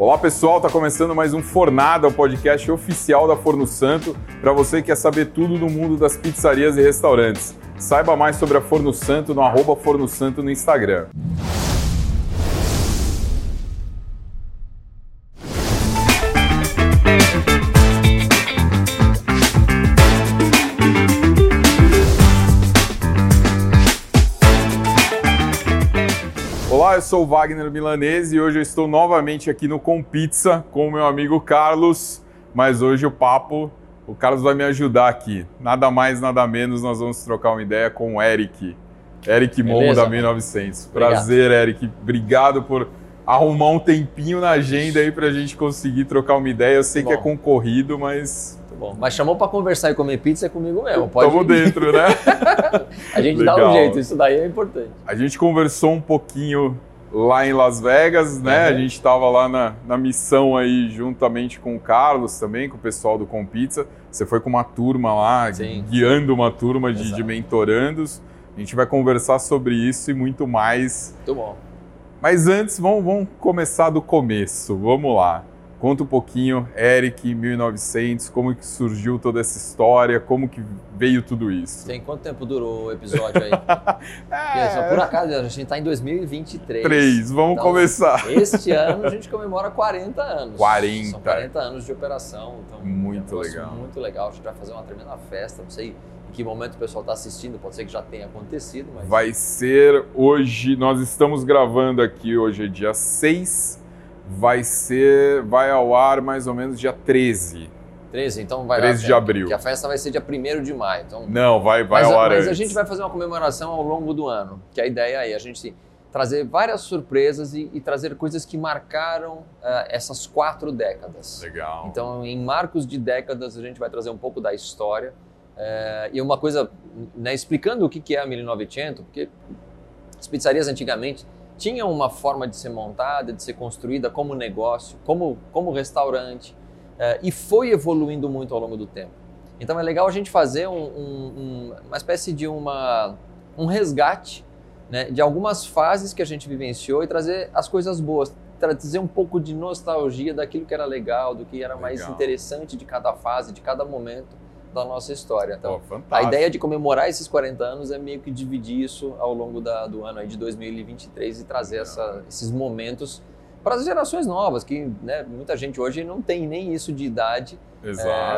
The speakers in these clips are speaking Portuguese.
Olá pessoal, está começando mais um Fornada, o podcast oficial da Forno Santo, para você que quer saber tudo do mundo das pizzarias e restaurantes. Saiba mais sobre a Forno Santo no arroba Forno Santo no Instagram. Sou o Wagner Milanese e hoje eu estou novamente aqui no Com Pizza com o meu amigo Carlos, mas hoje o papo, o Carlos vai me ajudar aqui. Nada mais, nada menos, nós vamos trocar uma ideia com o Eric. Eric Momo da mano. 1900. Obrigado. Prazer, Eric. Obrigado por arrumar um tempinho na agenda aí pra gente conseguir trocar uma ideia. Eu sei que é concorrido, mas Muito bom. Mas chamou pra conversar e comer pizza é comigo mesmo. Pode estamos dentro, né? A gente dá Legal. um jeito, isso daí é importante. A gente conversou um pouquinho lá em Las Vegas, né? A Uhum. gente estava lá na, na missão aí juntamente com o Carlos também, com o pessoal do Com Pizza. Você foi com uma turma lá, Sim. guiando uma turma de, de mentorandos. A gente vai conversar sobre isso e muito mais. Muito bom. Mas antes, vamos, vamos começar do começo. Vamos lá. Conta um pouquinho, Eric, 1900, como que surgiu toda essa história, como que veio tudo isso. Tem quanto tempo durou o episódio aí? Porque só por acaso, a gente tá em 2023. É. Três, vamos Então, começar. Este ano a gente comemora 40 anos. 40. São 40 anos de operação. Então, Muito é um legal. Muito legal. A gente vai fazer uma tremenda festa. Não sei em que momento o pessoal está assistindo, pode ser que já tenha acontecido, mas Vai ser hoje, nós estamos gravando aqui, hoje é dia 6, vai ser, vai ao ar mais ou menos dia 13. 13, então vai 13 lá, de abril. Que a festa vai ser dia 1 de maio. Então, Não, vai, vai mas, ao ar mas a antes. gente vai fazer uma comemoração ao longo do ano, que a ideia é a gente trazer várias surpresas e, e trazer coisas que marcaram ah, essas quatro décadas. Legal. Então, em marcos de décadas, a gente vai trazer um pouco da história. eh, e uma coisa, né, explicando o que que é a 1900, porque as pizzarias antigamente tinham uma forma de ser montada, de ser construída como negócio, como, como restaurante, eh, e foi evoluindo muito ao longo do tempo. Então é legal a gente fazer um- um- um- uma espécie de uma, um resgate né, de algumas fases que a gente vivenciou e trazer as coisas boas, trazer um pouco de nostalgia daquilo que era legal, do que era mais Legal. interessante de cada fase, de cada momento da nossa história. Então, fantástico. a ideia de comemorar esses 40 anos é meio que dividir isso ao longo da- do ano de 2023 e trazer essa- esses momentos para as gerações novas, que né, muita gente hoje não tem nem isso de idade,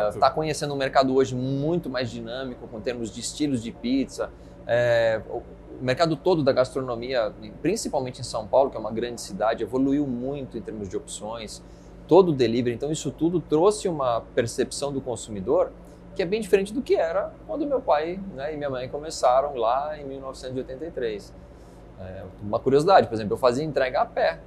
está conhecendo um mercado hoje muito mais dinâmico, com termos de estilos de pizza. É, o o mercado todo da gastronomia, principalmente em São Paulo, que é uma grande cidade, evoluiu muito em termos de opções, todo o delivery. Então, isso tudo trouxe uma percepção do consumidor que é bem diferente do que era quando meu pai né, e minha mãe começaram lá em 1983. É, uma curiosidade, por exemplo, eu fazia entrega a pé,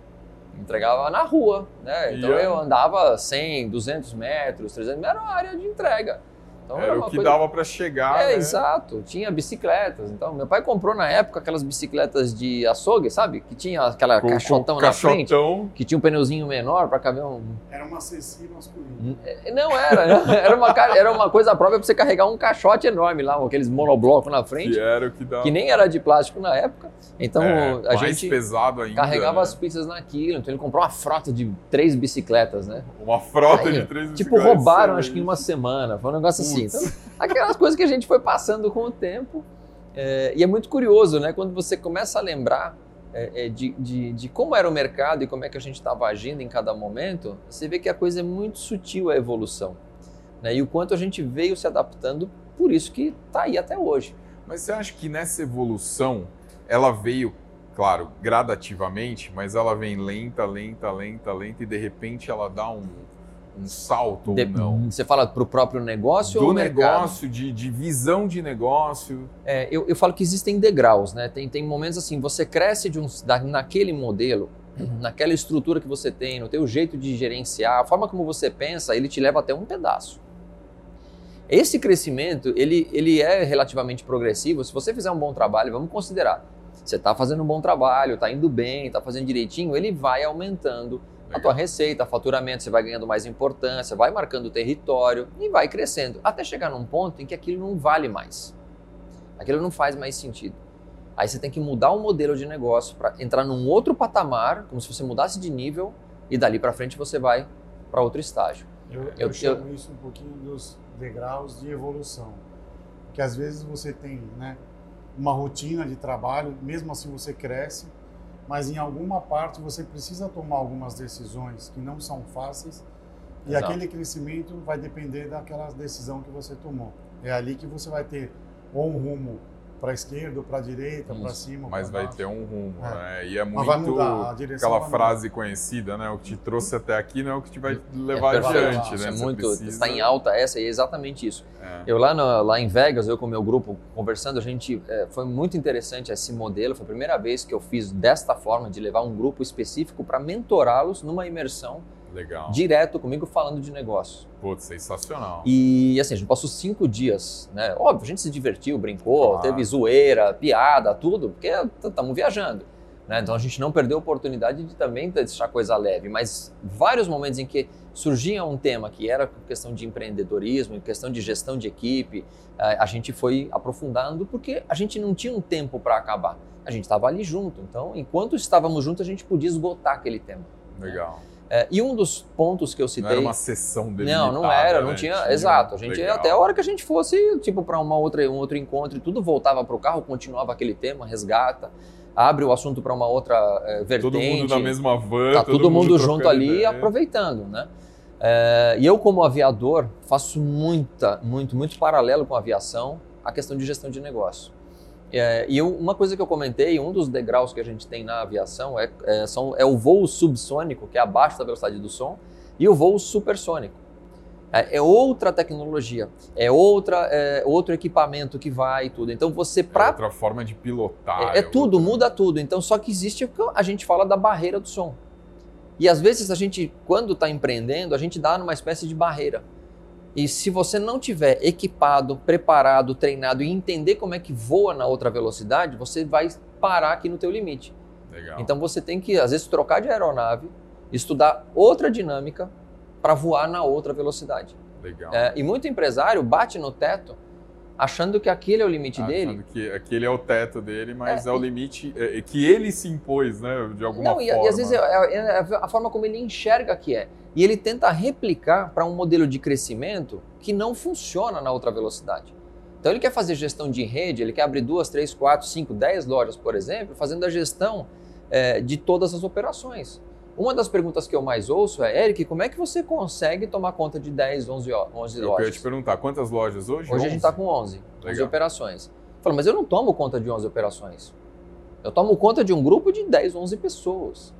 entregava na rua, né? Então Ia. eu andava 100, 200 metros, 300 metros, era uma área de entrega. Então, Era uma o que coisa- dava para chegar, é, né? exato. Tinha bicicletas. Então, meu pai comprou na época aquelas bicicletas de açougue, sabe? Que tinha aquela Com- com caixotão na frente, caixotão. que tinha um pneuzinho menor para caber um. Era uma CC masculina. Não era, era uma, era uma coisa própria para você carregar um caixote enorme lá, com aqueles monoblocos na frente, Que era o que dava. que nem era de plástico na época. Então, É, a mais gente pesado ainda. carregava né? as pizzas naquilo. Então, ele comprou uma frota de três bicicletas, né? Uma frota Aí, de três Tipo, bicicletas, roubaram, né? acho que em uma semana. Foi um negócio assim. Então, aquelas coisas que a gente foi passando com o tempo. É, e é muito curioso, né? Quando você começa a lembrar é, é, de, de, de como era o mercado e como é que a gente estava agindo em cada momento, você vê que a coisa é muito sutil a evolução. Né? E o quanto a gente veio se adaptando, por isso que está aí até hoje. Mas você acha que nessa evolução ela veio, claro, gradativamente, mas ela vem lenta, lenta, lenta, lenta e de repente ela dá um, um salto De- ou não? Você fala para o próprio negócio Do ou negócio, de, de visão de negócio. É, eu, eu falo que existem degraus, né? Tem, tem momentos assim, você cresce de um, da- naquele modelo, naquela estrutura que você tem, no teu jeito de gerenciar, a forma como você pensa, ele te leva até um pedaço. Esse crescimento, ele, ele é relativamente progressivo. Se você fizer um bom trabalho, vamos considerar, você está fazendo um bom trabalho, está indo bem, está fazendo direitinho, ele vai aumentando a tua receita, faturamento, você vai ganhando mais importância, vai marcando o território e vai crescendo, até chegar num ponto em que aquilo não vale mais. Aquilo não faz mais sentido. Aí você tem que mudar o modelo de negócio para entrar num outro patamar, como se você mudasse de nível, e dali para frente você vai para outro estágio. Eu, eu, Eu- chamo isso um pouquinho dos degraus de evolução. Porque às vezes você tem né, uma rotina de trabalho, mesmo assim você cresce, mas em alguma parte você precisa tomar algumas decisões que não são fáceis e Exato. aquele crescimento vai depender daquela decisão que você tomou. É ali que você vai ter ou um rumo para a esquerda, para a direita, para cima, Mas pra vai baixo. ter um rumo, É. né? E é muito mudar, aquela frase conhecida, né? O que te trouxe até aqui não é o que te vai levar É adiante, né? É Você muito, precisa- está em alta essa e é exatamente isso. É. Eu lá, no- lá em Vegas, eu com o meu grupo conversando, a gente é, foi muito interessante esse modelo. Foi a primeira vez que eu fiz desta forma de levar um grupo específico para mentorá-los numa imersão Legal. direto comigo falando de negócio. Putz, sensacional. E assim, a gente passou cinco dias, né? Óbvio, a gente se divertiu, brincou, Claro. teve zoeira, piada, tudo, porque estamos viajando. Né? Então a gente não perdeu a oportunidade de também deixar coisa leve, mas vários momentos em que surgia um tema que era questão de empreendedorismo, questão de gestão de equipe, eh, a gente foi aprofundando porque a gente não tinha um tempo para acabar. A gente estava ali junto, então enquanto estávamos juntos a gente podia esgotar aquele tema. Legal. Eh, e um dos pontos que eu citei Não era uma sessão delimitada, não, não era, não né? tinha. Exato. A gente Legal. até a hora que a gente fosse, tipo, para uma outra, um outro encontro e tudo voltava para o carro, continuava aquele tema, resgata, abre o assunto para uma outra eh, vertente. Todo mundo na mesma van. Tá todo, mundo, junto trocando ali ideia. aproveitando, né? Eh, e eu, como aviador, faço muita, muito, muito paralelo com a aviação a questão de gestão de negócio. Eh, e eu- uma coisa que eu comentei, um dos degraus que a gente tem na aviação é, é, são, é o voo subsônico, que é abaixo da velocidade do som, e o voo supersônico. É, é outra tecnologia, é, outra, é outro equipamento que vai e tudo. Então você, É pra outra forma de pilotar. é, é tudo, outra- muda tudo. Então, só que existe o que a gente fala da barreira do som. E às vezes a gente, quando está empreendendo, a gente dá numa espécie de barreira. E se você não tiver equipado, preparado, treinado e entender como é que voa na outra velocidade, você vai parar aqui no teu limite. Legal. Então você tem que, às vezes, trocar de aeronave, estudar outra dinâmica para voar na outra velocidade. Legal. É, e muito empresário bate no teto achando que aquele é o limite Ah, dele. Achando que aquele é o teto dele, mas é, É, o limite é, é que ele se impôs, né? De alguma Não, e, forma. e às vezes é, é- é a forma como ele enxerga que é. E ele tenta replicar para um modelo de crescimento que não funciona na outra velocidade. Então ele quer fazer gestão de rede, ele quer abrir duas, três, quatro, cinco, dez lojas, por exemplo, fazendo a gestão é, de todas as operações. Uma das perguntas que eu mais ouço é, Eric, como é que você consegue tomar conta de 10, 11, ó- 11 Eu queria lojas? te perguntar, quantas lojas hoje? Hoje a gente está com 11, 11 Legal. operações. Fala, mas eu não tomo conta de 11 operações. Eu tomo conta de um grupo de 10, 11 pessoas.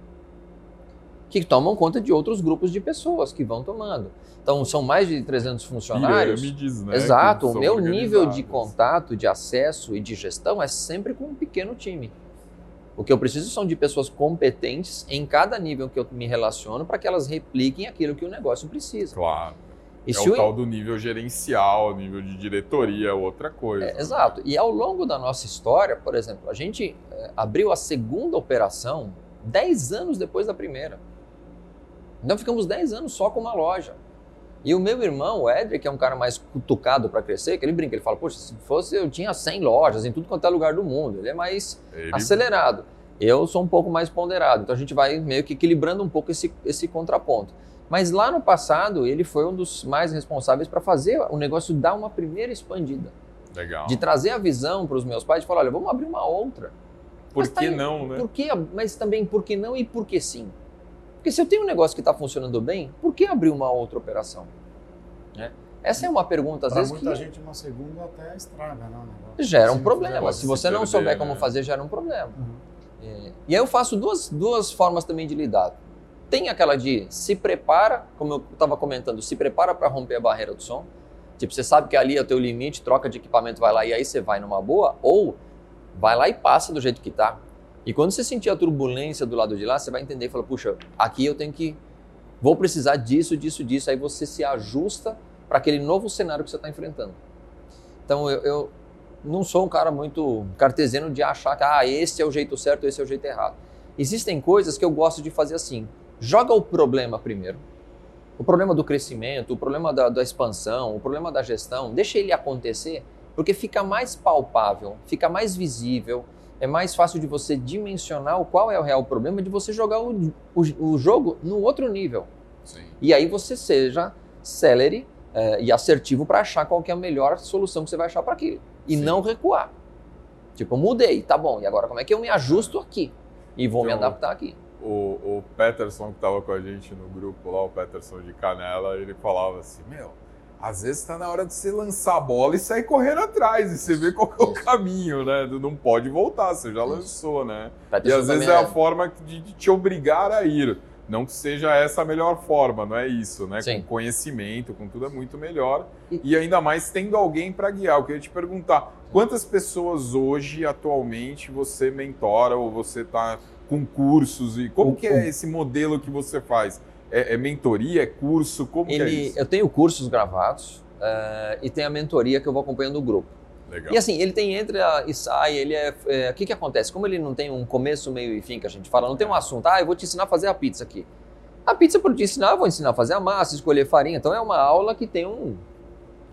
Que tomam conta de outros grupos de pessoas que vão tomando. Então, são mais de 300 funcionários. Pirâmides, né? Exato. O meu nível de contato, de acesso e de gestão é sempre com um pequeno time. O que eu preciso são de pessoas competentes em cada nível que eu me relaciono para que elas repliquem aquilo que o negócio precisa. Claro. E é o o- tal do nível gerencial, nível de diretoria, outra coisa. É, exato. E ao longo da nossa história, por exemplo, a gente eh, abriu a segunda operação 10 anos depois da primeira. Então ficamos 10 anos só com uma loja. E o meu irmão, o Edric, que é um cara mais cutucado para crescer, que ele brinca, ele fala, poxa, se fosse eu tinha 100 lojas em tudo quanto é lugar do mundo. Ele é mais Ele- acelerado. Eu sou um pouco mais ponderado. Então a gente vai meio que equilibrando um pouco esse, esse contraponto. Mas lá no passado, ele foi um dos mais responsáveis para fazer o negócio dar uma primeira expandida Legal. de trazer a visão para os meus pais de falar, olha, vamos abrir uma outra. Por Mas tá que aí, não, né? Por que, mas também por que não e por que sim? Porque se eu tenho um negócio que está funcionando bem, por que abrir uma outra operação? Né? Essa é uma pergunta, às Para vezes, muita que gente, uma segunda até estraga, né? gera um Se problema. Se se você não perder, souber como né? fazer, gera um problema. Uhum. É, E aí eu faço duas, duas formas também de lidar. Tem aquela de se prepara, como eu estava comentando, se prepara para romper a barreira do som. Tipo, você sabe que ali é o teu limite, troca de equipamento, vai lá e aí você vai numa boa, ou vai lá e passa do jeito que tá. E quando você sentir a turbulência do lado de lá, você vai entender e fala, puxa, aqui eu tenho que, vou precisar disso, disso, disso. Aí você se ajusta para aquele novo cenário que você está enfrentando. Então eu, eu não sou um cara muito cartesiano de achar que ah, esse é o jeito certo, esse é o jeito errado. Existem coisas que eu gosto de fazer assim. Joga o problema primeiro. O problema do crescimento, o problema da, da expansão, o problema da gestão, deixa ele acontecer, porque fica mais palpável, fica mais visível, é mais fácil de você dimensionar o qual é o real problema de você jogar o, o, o jogo no outro nível. Sim. E aí você seja celery é, e assertivo para achar qual é a melhor solução que você vai achar para aquilo. E Sim. não recuar. Tipo, mudei, tá bom. E agora como é que eu me ajusto aqui? E vou me Então, adaptar aqui. O, o Peterson, que estava com a gente no grupo lá, o Peterson de Canela, ele falava assim: Meu, às vezes está na hora de você lançar a bola e sair correndo atrás, e você vê qual é o caminho, né? Não pode voltar, você já lançou, né? E Peterson às vezes é a forma de, de te obrigar a ir. Não que seja essa a melhor forma, não é isso, né? Sim. Com conhecimento, com tudo é muito melhor. E- E ainda mais tendo alguém para guiar. Eu queria te perguntar, quantas pessoas hoje, atualmente, você mentora ou você está com cursos? E como O- que é esse modelo que você faz? É, é mentoria, é curso? Como é Ele, isso? eu tenho cursos gravados eh, e tem a mentoria que eu vou acompanhando o grupo. Legal. E assim, ele tem entra e sai, ele é, é. O que que acontece? Como ele não tem um começo, meio e fim que a gente fala, não tem um assunto, ah, eu vou te ensinar a fazer a pizza aqui. A pizza, para te ensinar, eu vou ensinar a fazer a massa, escolher farinha. Então é uma aula que tem um.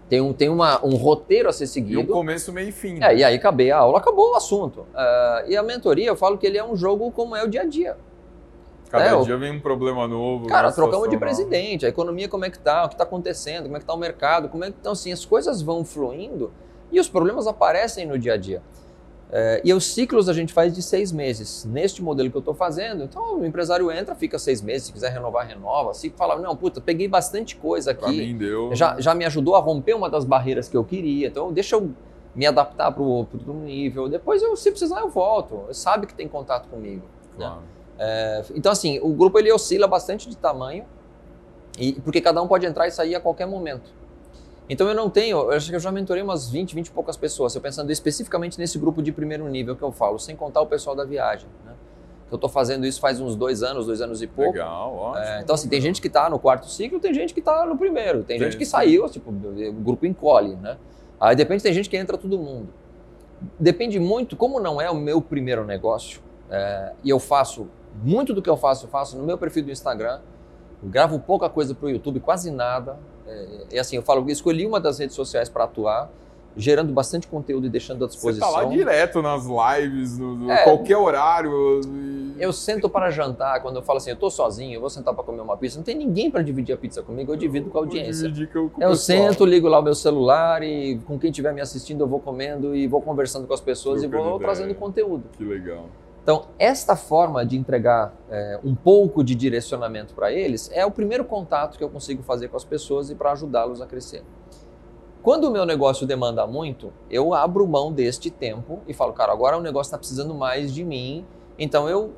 Tem um, tem uma, um roteiro a ser E um seguido. começo, meio e fim. É, e aí acabei a aula, acabou o assunto. Ah, e a mentoria, eu falo que ele é um jogo como é o dia a dia. Cada é, dia vem um problema novo. Cara, trocamos de nova. presidente, a economia como é que tá, o que tá acontecendo, como é que tá o mercado, como é que então assim, as coisas vão fluindo e os problemas aparecem no dia a dia. É, e os ciclos a gente faz de seis meses. Neste modelo que eu estou fazendo, então o empresário entra, fica seis meses, se quiser renovar, renova. Se fala, não, puta, peguei bastante coisa Pra aqui, mim deu. já, já me ajudou a romper uma das barreiras que eu queria, então deixa eu me adaptar para o nível. Depois, eu, se precisar, eu volto. Sabe que tem contato comigo. né? É, então, assim, o grupo ele oscila bastante de tamanho, e, porque cada um pode entrar e sair a qualquer momento. Então, eu não tenho, eu acho que eu já mentorei umas 20, 20 e poucas pessoas, eu pensando especificamente nesse grupo de primeiro nível que eu falo, sem contar o pessoal da viagem. Né? Eu estou fazendo isso faz uns dois anos, dois anos e pouco. Legal, ótimo. É, então, assim, tem gente que está no quarto ciclo, tem gente que está no primeiro, tem Tem, gente que saiu, tipo, o grupo encolhe, né? Aí depende, tem gente que entra todo mundo. Depende muito, como não é o meu primeiro negócio, é, e eu faço, muito do que eu faço, eu faço no meu perfil do Instagram, eu gravo pouca coisa para o YouTube, quase nada. É, e assim, eu falo, eu escolhi uma das redes sociais para atuar, gerando bastante conteúdo e deixando à Você disposição. tá lá direto nas lives, no, no- É. qualquer horário. e- Eu sento para jantar, quando eu falo assim, eu tô sozinho, eu vou sentar para comer uma pizza, não tem ninguém para dividir a pizza comigo, eu divido com a audiência. dividir com- Eu sento, ligo lá o meu celular e com quem estiver me assistindo eu vou comendo e vou conversando com as pessoas e Trocando vou ideia. trazendo conteúdo. Que legal. Então, esta forma de entregar é, um pouco de direcionamento para eles é o primeiro contato que eu consigo fazer com as pessoas e para ajudá-los a crescer. Quando o meu negócio demanda muito, eu abro mão deste tempo e falo, cara, agora o negócio está precisando mais de mim, então eu,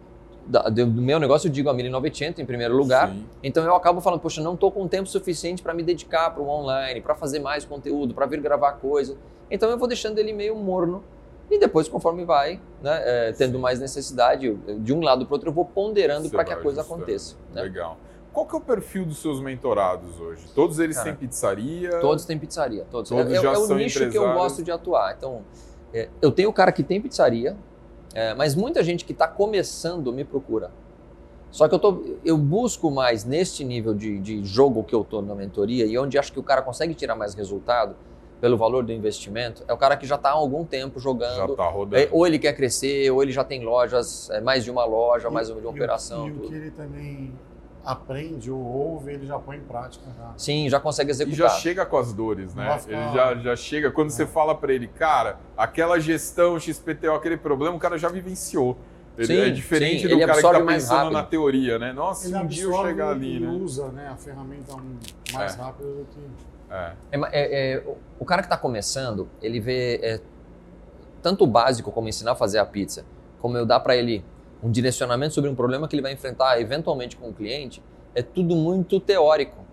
do meu negócio eu digo a 1900 em primeiro lugar, Sim. então eu acabo falando, poxa, não estou com tempo suficiente para me dedicar para o online, para fazer mais conteúdo, para vir gravar coisa. Então eu vou deixando ele meio morno e depois, conforme vai, né, é, tendo mais necessidade, eu- de um lado para o outro, eu vou ponderando para que a coisa ajustando. aconteça. né? Legal. Qual que é o perfil dos seus mentorados hoje? Todos eles Cara, têm pizzaria? Todos têm pizzaria, todos. Todos é, é- já é o são nicho que eu gosto de atuar. Então, é, eu tenho o cara que tem pizzaria, é, mas muita gente que está começando me procura. Só que eu, tô, eu busco mais neste nível de, de jogo que eu estou na mentoria e onde acho que o cara consegue tirar mais resultado pelo valor do investimento, é o cara que já está há algum tempo Já jogando. tá rodando. É, ou ele quer crescer, ou ele já tem lojas, é, mais de uma loja, mais de uma E o- operação. E o tudo. que ele também aprende ou ouve, ele já põe em prática. Já. Sim, já consegue E executar. já chega com as dores, né? Nossa, ele cara. já, já chega. Quando você fala pra ele, cara, aquela gestão XPTO, aquele problema, o cara já vivenciou. Ele Sim, é diferente sim, do ele cara que tá mais pensando na teoria, né? Nossa, Ele um dia eu absorve chegar ali, e né? usa né, a ferramenta mais É. rápido do que. É. É, é, é, o- cara que está começando, ele vê tanto o básico como ensinar a fazer a pizza, como eu dar para ele um direcionamento sobre um problema que ele vai enfrentar eventualmente com o cliente, é tudo muito teórico.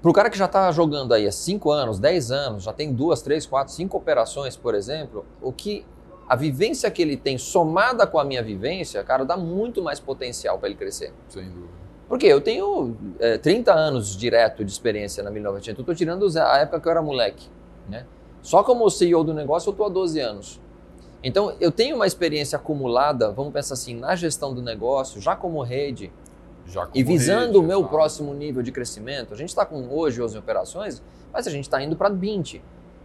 Para o cara que já está jogando aí há 5 anos, 10 anos, já tem duas, três, quatro, cinco operações, por exemplo, o que a vivência que ele tem somada com a minha vivência, cara, dá muito mais potencial para ele crescer. Sem dúvida. Porque eu tenho é, 30 anos direto de experiência na 1900. Eu estou tirando a época que eu era moleque. Né? Só como CEO do negócio eu estou há 12 anos. Então eu tenho uma experiência acumulada, vamos pensar assim, na gestão do negócio, já como rede, Já e como visando rede, o meu próximo nível de crescimento. A gente está com hoje 11 operações, mas a gente está indo para 20.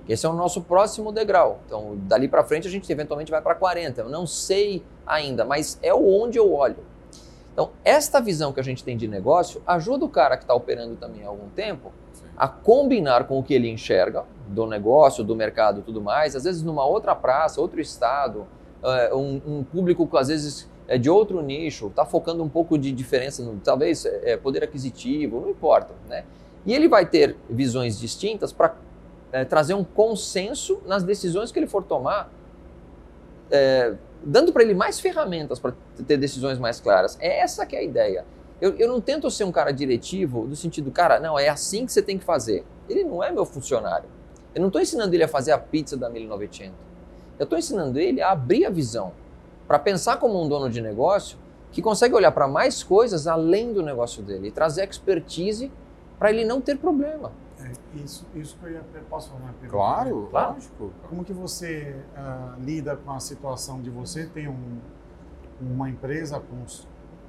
Esse é o nosso próximo degrau. Então, dali para frente, a gente eventualmente vai para 40. Eu não sei ainda, mas é onde eu olho. Então, esta visão que a gente tem de negócio ajuda o cara que está operando também há algum tempo a combinar com o que ele enxerga do negócio, do mercado e tudo mais. Às vezes, numa outra praça, outro estado, uh, um, público que às vezes é de outro nicho, está focando um pouco de diferença, talvez é, poder aquisitivo, não importa. Né? E ele vai ter visões distintas para é, trazer um consenso nas decisões que ele for tomar, é, dando para ele mais ferramentas para ter decisões mais claras. É essa que é a ideia. Eu, eu não tento ser um cara diretivo no sentido, cara, não, é assim que você tem que fazer. Ele não é meu funcionário. Eu não estou ensinando ele a fazer a pizza da 1900. Eu estou ensinando ele a abrir a visão, para pensar como um dono de negócio que consegue olhar para mais coisas além do negócio dele e trazer expertise para ele não ter problema. Isso, isso que eu ia, posso falar uma pergunta? Claro, claro. lógico. Como que você uh, lida com a situação de você ter um, uma empresa com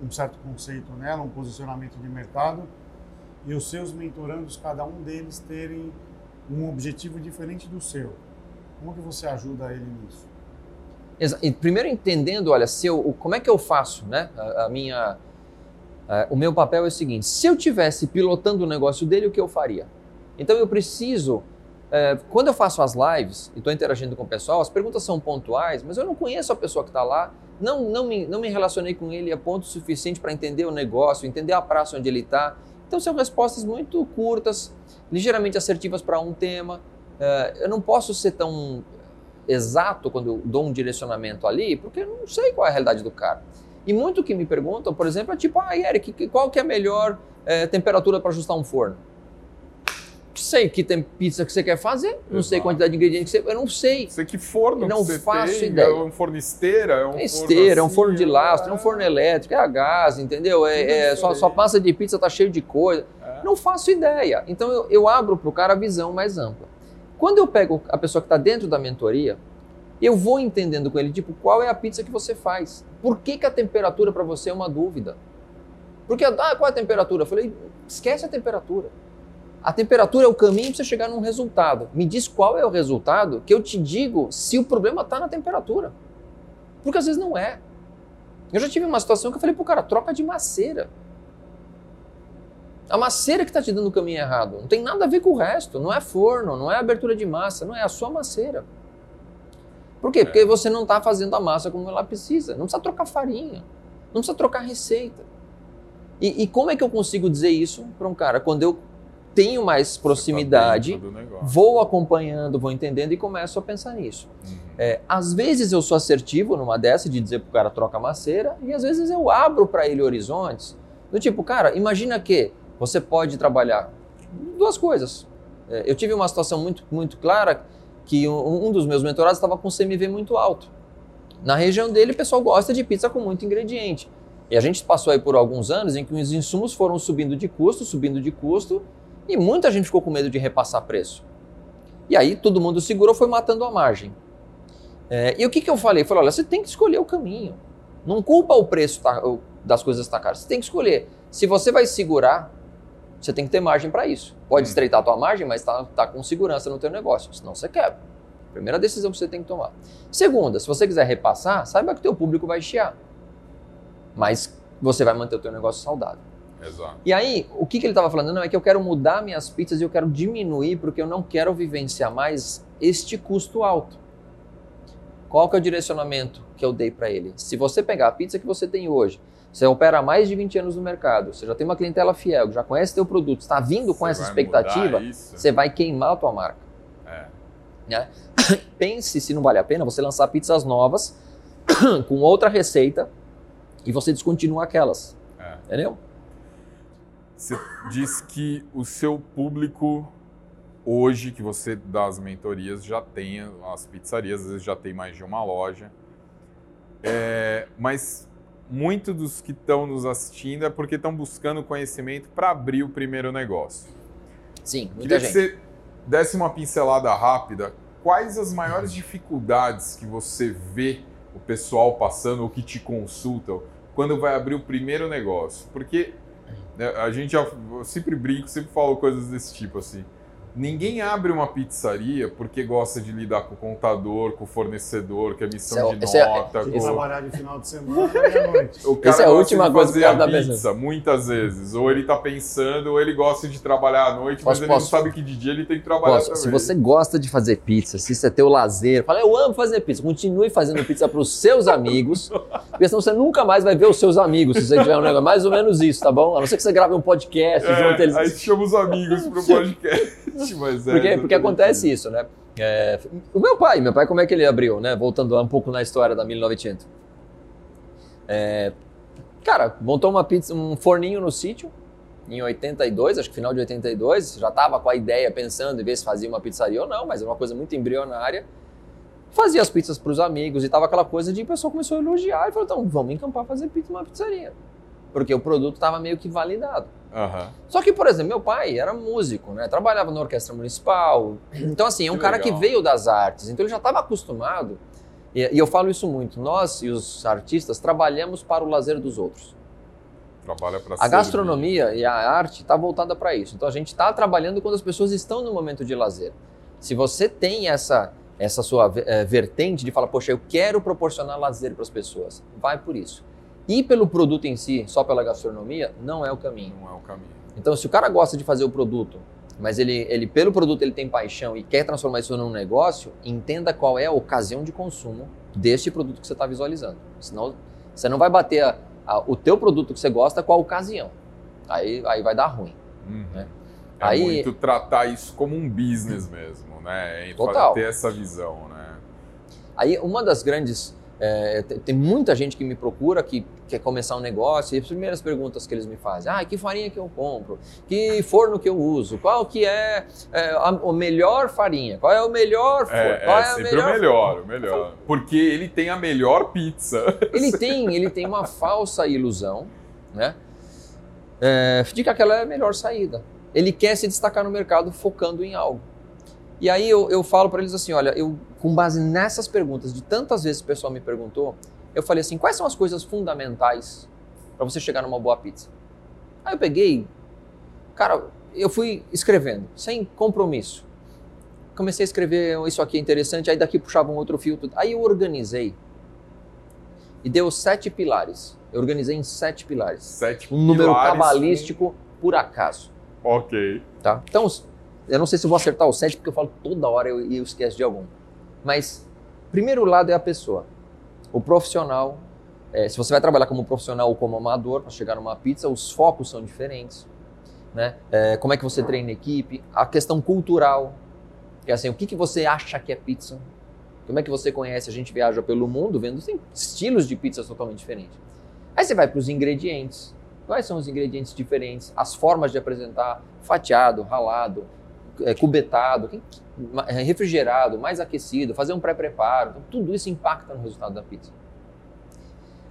um certo conceito nela, um posicionamento de mercado, e os seus mentorandos, cada um deles terem um objetivo diferente do seu? Como que você ajuda ele nisso? Primeiro entendendo, olha, se eu, como é que eu faço, né? A, a minha, a, o meu papel é o seguinte: se eu tivesse pilotando o negócio dele, o que eu faria? Então eu preciso, é, quando eu faço as lives e estou interagindo com o pessoal, as perguntas são pontuais, mas eu não conheço a pessoa que está lá, não, não, me, não me relacionei com ele a ponto suficiente para entender o negócio, entender a praça onde ele está. Então são respostas muito curtas, ligeiramente assertivas para um tema. É, eu não posso ser tão exato quando eu dou um direcionamento ali, porque eu não sei qual é a realidade do cara. E muito que me perguntam, por exemplo, é tipo, ah, Eric, qual que é a melhor é, temperatura para ajustar um forno? Sei que tem pizza que você quer fazer, Exato. não sei a quantidade de ingredientes que você. Eu não sei. Sei que forno não que faço tem, ideia. É um forno esteira, é um é esteira, é um forno de assim, lastro, é um forno elétrico, é a gás, entendeu? É, é só, só passa de pizza tá cheio de coisa. É. Não faço ideia. Então eu, eu abro para o cara a visão mais ampla. Quando eu pego a pessoa que está dentro da mentoria, eu vou entendendo com ele, tipo, qual é a pizza que você faz? Por que, que a temperatura para você é uma dúvida? Porque, ah, qual é a temperatura? Eu falei, esquece a temperatura. A temperatura é o caminho para você chegar num resultado. Me diz qual é o resultado que eu te digo se o problema está na temperatura. Porque às vezes não é. Eu já tive uma situação que eu falei pro cara, troca de maceira. A maceira que está te dando o caminho errado. Não tem nada a ver com o resto. Não é forno, não é abertura de massa, não é a sua maceira. Por quê? Porque você não está fazendo a massa como ela precisa. Não precisa trocar farinha. Não precisa trocar receita. E, e como é que eu consigo dizer isso para um cara? Quando eu tenho mais tá proximidade, tá vou acompanhando, vou entendendo e começo a pensar nisso. Uhum. É, às vezes eu sou assertivo numa dessa de dizer para o cara troca maceira e às vezes eu abro para ele horizontes do tipo, cara, imagina que você pode trabalhar duas coisas. É, eu tive uma situação muito, muito clara que um, um dos meus mentorados estava com CMV muito alto. Na região dele, o pessoal gosta de pizza com muito ingrediente. E a gente passou aí por alguns anos em que os insumos foram subindo de custo, subindo de custo, e muita gente ficou com medo de repassar preço. E aí todo mundo segurou, foi matando a margem. É, e o que, que eu falei? Eu falei, olha, você tem que escolher o caminho. Não culpa o preço tá, das coisas estar caras. Você tem que escolher. Se você vai segurar, você tem que ter margem para isso. Pode hum. estreitar a tua margem, mas está tá com segurança no teu negócio. Senão você quebra. Primeira decisão que você tem que tomar. Segunda, se você quiser repassar, saiba que o teu público vai chiar. Mas você vai manter o teu negócio saudável. Exato. E aí, o que, que ele estava falando? Não, é que eu quero mudar minhas pizzas e eu quero diminuir porque eu não quero vivenciar mais este custo alto. Qual que é o direcionamento que eu dei para ele? Se você pegar a pizza que você tem hoje, você opera há mais de 20 anos no mercado, você já tem uma clientela fiel, já conhece teu produto, está vindo com você essa expectativa, você vai queimar a tua marca. É. Né? Pense se não vale a pena você lançar pizzas novas com outra receita e você descontinua aquelas. É. Entendeu? Você diz que o seu público hoje que você dá as mentorias já tem as pizzarias, às vezes já tem mais de uma loja. É, mas muitos dos que estão nos assistindo é porque estão buscando conhecimento para abrir o primeiro negócio. Sim, muita Queria gente. que você desse uma pincelada rápida. Quais as maiores dificuldades que você vê o pessoal passando ou que te consultam quando vai abrir o primeiro negócio? Porque a gente já sempre brinco, sempre falo coisas desse tipo assim. Ninguém abre uma pizzaria porque gosta de lidar com o contador, com o fornecedor, com a emissão Esse é- de é- nota. Tem com... que trabalhar de final de semana e à noite. O cara Essa é a última de coisa que o a pensando. pizza, muitas vezes. Ou ele tá pensando, ou ele gosta de trabalhar à noite, mas Posso- ele posso- não sabe que de dia ele tem que trabalhar Posso, também. se você gosta de fazer pizza, se isso é teu lazer, fala, eu amo fazer pizza, continue fazendo pizza para os seus amigos, porque senão você nunca mais vai ver os seus amigos, se você tiver um negócio, mais ou menos isso, tá bom? A não ser que você grave um podcast, É, junto eles. aí chama os amigos pro podcast. Mas é Porque, porque acontece isso, né? É, o meu pai, meu pai, como é que ele abriu, né? Voltando um pouco na história da 1900. É, cara, montou uma pizza, um forninho no sítio em 82, acho que final de 82, já estava com a ideia pensando em ver se fazia uma pizzaria ou não, mas era uma coisa muito embrionária. Fazia as pizzas para os amigos e tava aquela coisa de o pessoal começou a elogiar e falou: então vamos encampar fazer pizza numa pizzaria. Porque o produto estava meio que validado. Aham. Só que, por exemplo, meu pai era músico, né? Trabalhava na orquestra municipal. Então, assim, é um Que cara legal. que veio das artes. Então, ele já estava acostumado. E, e eu falo isso muito. Nós e os artistas trabalhamos para o lazer dos outros. Trabalha pra A gastronomia e a arte está voltada para isso. Então, a gente está trabalhando quando as pessoas estão no momento de lazer. Se você tem essa essa sua eh, vertente de falar, poxa, eu quero proporcionar lazer para as pessoas, vai por isso. E pelo produto em si, só pela gastronomia, não é o caminho. Não é o caminho. Então, se o cara gosta de fazer o produto, mas ele, ele pelo produto ele tem paixão e quer transformar isso num negócio, entenda qual é a ocasião de consumo deste produto que você está visualizando. Senão, você não vai bater a- a- o teu produto que você gosta com a ocasião. Aí, aí vai dar ruim. Uhum. É. É Aí- muito tratar isso como um business mesmo, né? Total. ter essa visão, né? Aí, uma das grandes. É, tem, tem muita gente que me procura que quer começar um negócio e as primeiras perguntas que eles me fazem: ah, que farinha que eu compro? Que forno que eu uso? Qual que é, é, a, a melhor farinha? Qual é o melhor forno? É, Qual é a sempre o melhor, o melhor. Porque ele tem a melhor pizza. Ele tem, ele tem uma falsa ilusão, né? é, de que aquela é a melhor saída. Ele quer se destacar no mercado focando em algo. E aí eu, eu falo para eles assim, olha, eu com base nessas perguntas, de tantas vezes o pessoal me perguntou, eu falei assim, quais são as coisas fundamentais para você chegar numa boa pizza? Aí eu peguei, cara, eu fui escrevendo, sem compromisso. Comecei a escrever, isso aqui é interessante, aí daqui puxava um outro fio, tudo. aí eu organizei e deu sete pilares. Eu organizei em sete pilares. Sete Um número pilares cabalístico por acaso. Ok. Tá? Então, eu não sei se vou acertar os sete, porque eu falo toda hora e eu, eu esqueço de algum. Mas, primeiro lado é a pessoa. O profissional. é, se você vai trabalhar como profissional ou como amador para chegar numa pizza, os focos são diferentes. Né? É, como é que você treina a equipe? A questão cultural. Que é assim, o que, que você acha que é pizza? Como é que você conhece? A gente viaja pelo mundo vendo tem estilos de pizzas totalmente diferentes. Aí você vai para os ingredientes. Quais são os ingredientes diferentes? As formas de apresentar, fatiado, ralado, é, cubetado, é, refrigerado, mais aquecido, fazer um pré-preparo. Então, tudo isso impacta no resultado da pizza.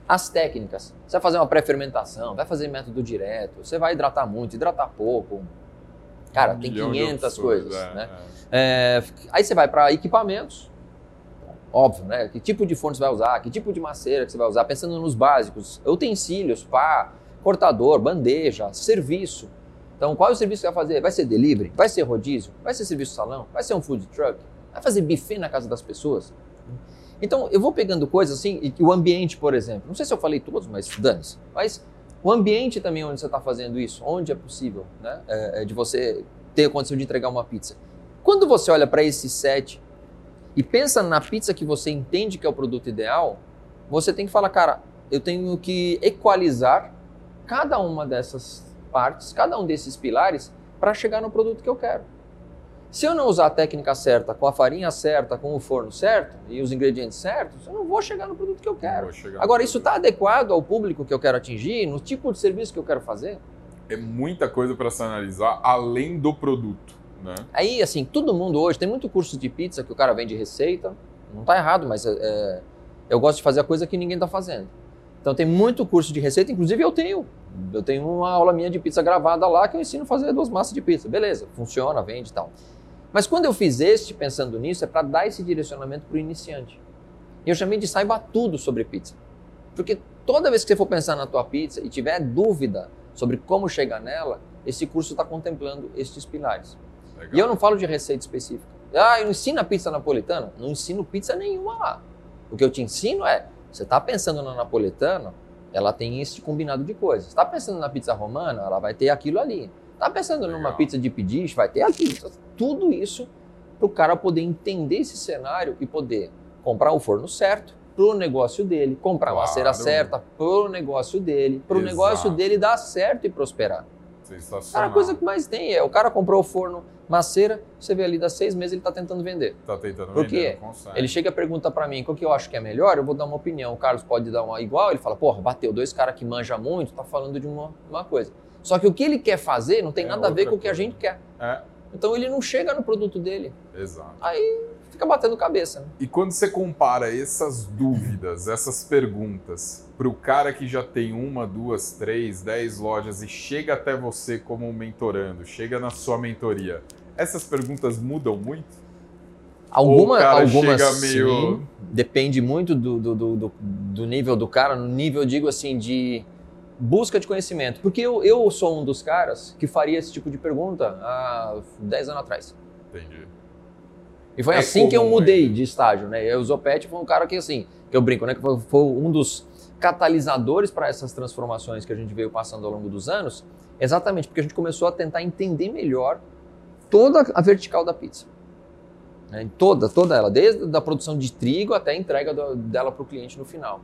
As técnicas. Você vai fazer uma pré-fermentação, vai fazer método direto, você vai hidratar muito, hidratar pouco. Cara, Um tem milhão de 500 opções, coisas, é, né? é. É, aí você vai para equipamentos, óbvio, né? Que tipo de forno você vai usar, que tipo de maceira que você vai usar, pensando nos básicos, utensílios, pá, cortador, bandeja, serviço. Então, qual é o serviço que vai fazer? Vai ser delivery? Vai ser rodízio? Vai ser serviço salão? Vai ser um food truck? Vai fazer buffet na casa das pessoas? Então, eu vou pegando coisas assim, e o ambiente, por exemplo. Não sei se eu falei todos, mas dane-se. Mas o ambiente também onde você está fazendo isso, onde é possível, né? É, é de você ter a condição de entregar uma pizza. Quando você olha para esse set e pensa na pizza que você entende que é o produto ideal, você tem que falar, cara, eu tenho que equalizar cada uma dessas partes, cada um desses pilares para chegar no produto que eu quero. Se eu não usar a técnica certa, com a farinha certa, com o forno certo e os ingredientes certos, eu não vou chegar no produto que eu quero. Agora, isso está adequado ao público que eu quero atingir, no tipo de serviço que eu quero fazer? É muita coisa para se analisar além do produto, né? Aí, assim, todo mundo hoje tem muito curso de pizza que o cara vende receita. Não tá errado, mas é, é, eu gosto de fazer a coisa que ninguém tá fazendo. Então tem muito curso de receita, inclusive eu tenho. Eu tenho uma aula minha de pizza gravada lá que eu ensino a fazer duas massas de pizza. Beleza, funciona, vende e tal. Mas quando eu fiz este pensando nisso, é para dar esse direcionamento para o iniciante. E eu chamei de saiba tudo sobre pizza. Porque toda vez que você for pensar na tua pizza e tiver dúvida sobre como chegar nela, esse curso está contemplando estes pilares. Legal. E eu não falo de receita específica. Ah, eu ensino a pizza napolitana? Não ensino pizza nenhuma lá. O que eu te ensino é, você está pensando na napolitana, ela tem esse combinado de coisas. Está pensando na pizza romana, ela vai ter aquilo ali. Está pensando Legal. numa pizza de pediche, vai ter aquilo. Tudo isso para o cara poder entender esse cenário e poder comprar o forno certo pro negócio dele, comprar Claro. cera certa pro negócio dele, pro Exato. negócio dele dar certo e prosperar. Sensacional. Cara, a coisa que mais tem é o cara comprou o forno maceira, você vê ali, dá seis meses ele está tentando vender. Tá tentando Por vender, consegue. Ele chega e pergunta para mim qual que eu acho que é melhor, eu vou dar uma opinião. O Carlos pode dar uma igual, ele fala, porra, bateu dois caras que manja muito, tá falando de uma, uma coisa. Só que o que ele quer fazer não tem É nada a ver com o que a coisa. gente quer. É, Então ele não chega no produto dele, exato. Fica batendo cabeça. Né? E quando você compara essas dúvidas, essas perguntas, para o cara que já tem uma, duas, três, dez lojas e chega até você como um mentorando, chega na sua mentoria, essas perguntas mudam muito? Alguma, o cara algumas chega meio- sim, depende muito do, do, do, do- do nível do cara, no nível, eu digo assim, de busca de conhecimento. Porque eu, eu sou um dos caras que faria esse tipo de pergunta há 10 anos atrás. Entendi. E foi É assim que eu comum mudei ainda. de estágio, né? Eu, o Zopete foi um cara que, assim, que eu brinco, né? Que foi, foi um dos catalisadores para essas transformações que a gente veio passando ao longo dos anos, exatamente porque a gente começou a tentar entender melhor toda a vertical da pizza. Né? Toda, toda ela, desde a produção de trigo até a entrega do- dela para o cliente no final.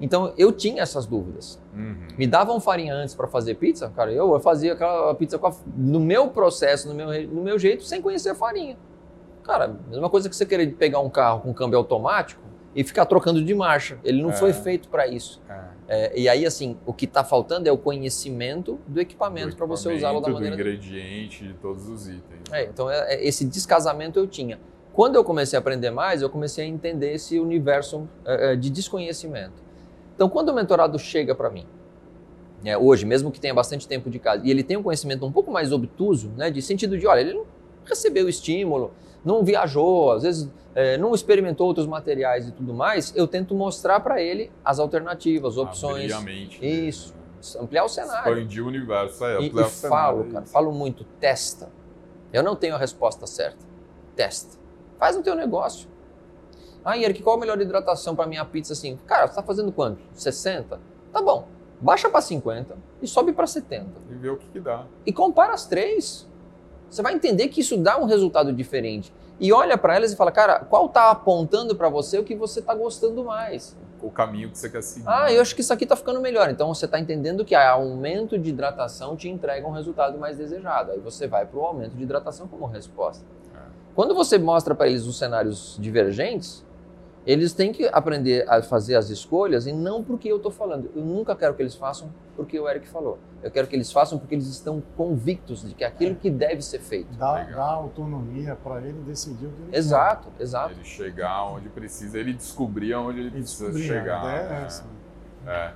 Então eu tinha essas dúvidas. Uhum. Me davam farinha antes para fazer pizza, cara, eu fazia aquela pizza com a- no meu processo, no meu, no meu jeito, sem conhecer a farinha. Cara, mesma coisa que você querer pegar um carro com câmbio automático e ficar trocando de marcha. Ele não É. foi feito para isso. É. É, e aí, assim, o que está faltando é o conhecimento do equipamento para você usá-lo da maneira. Do ingrediente, de todos os itens. É, então, é- é- esse descasamento eu tinha. Quando eu comecei a aprender mais, eu comecei a entender esse universo é, de desconhecimento. Então, quando o mentorado chega para mim, né, hoje, mesmo que tenha bastante tempo de casa, e ele tem um conhecimento um pouco mais obtuso, né, de sentido de, olha, ele não recebeu o estímulo, não viajou, às vezes é, não experimentou outros materiais e tudo mais, eu tento mostrar para ele as alternativas, opções, Abrir a mente. dele, Isso. ampliar o cenário. Expandir o universo. É, E, e o cenário, falo, é cara, isso. falo muito, testa. Eu não tenho a resposta certa. Testa. Faz o teu negócio. Ah, Eric, qual a melhor hidratação para minha pizza assim? Cara, você tá fazendo quanto? 60? Tá bom. Baixa para 50 e sobe para 70. E ver o que, que dá. E compara as três. Você vai entender que isso dá um resultado diferente. E olha para elas e fala, cara, qual tá apontando para você o que você tá gostando mais? O caminho que você quer seguir. Ah, eu acho que isso aqui está ficando melhor. Então você está entendendo que aumento de hidratação te entrega um resultado mais desejado. Aí você vai para o aumento de hidratação como resposta. É. Quando você mostra para eles os cenários divergentes, eles têm que aprender a fazer as escolhas e não porque eu estou falando. Eu nunca quero que eles façam porque o Eric falou. Eu quero que eles façam porque eles estão convictos de que é aquilo que deve ser feito. Dá, dá autonomia para ele decidir o que ele quer. Exato, exato. Ele chegar onde precisa, ele descobrir aonde ele precisa descobrir, a chegar. ideia é essa. É.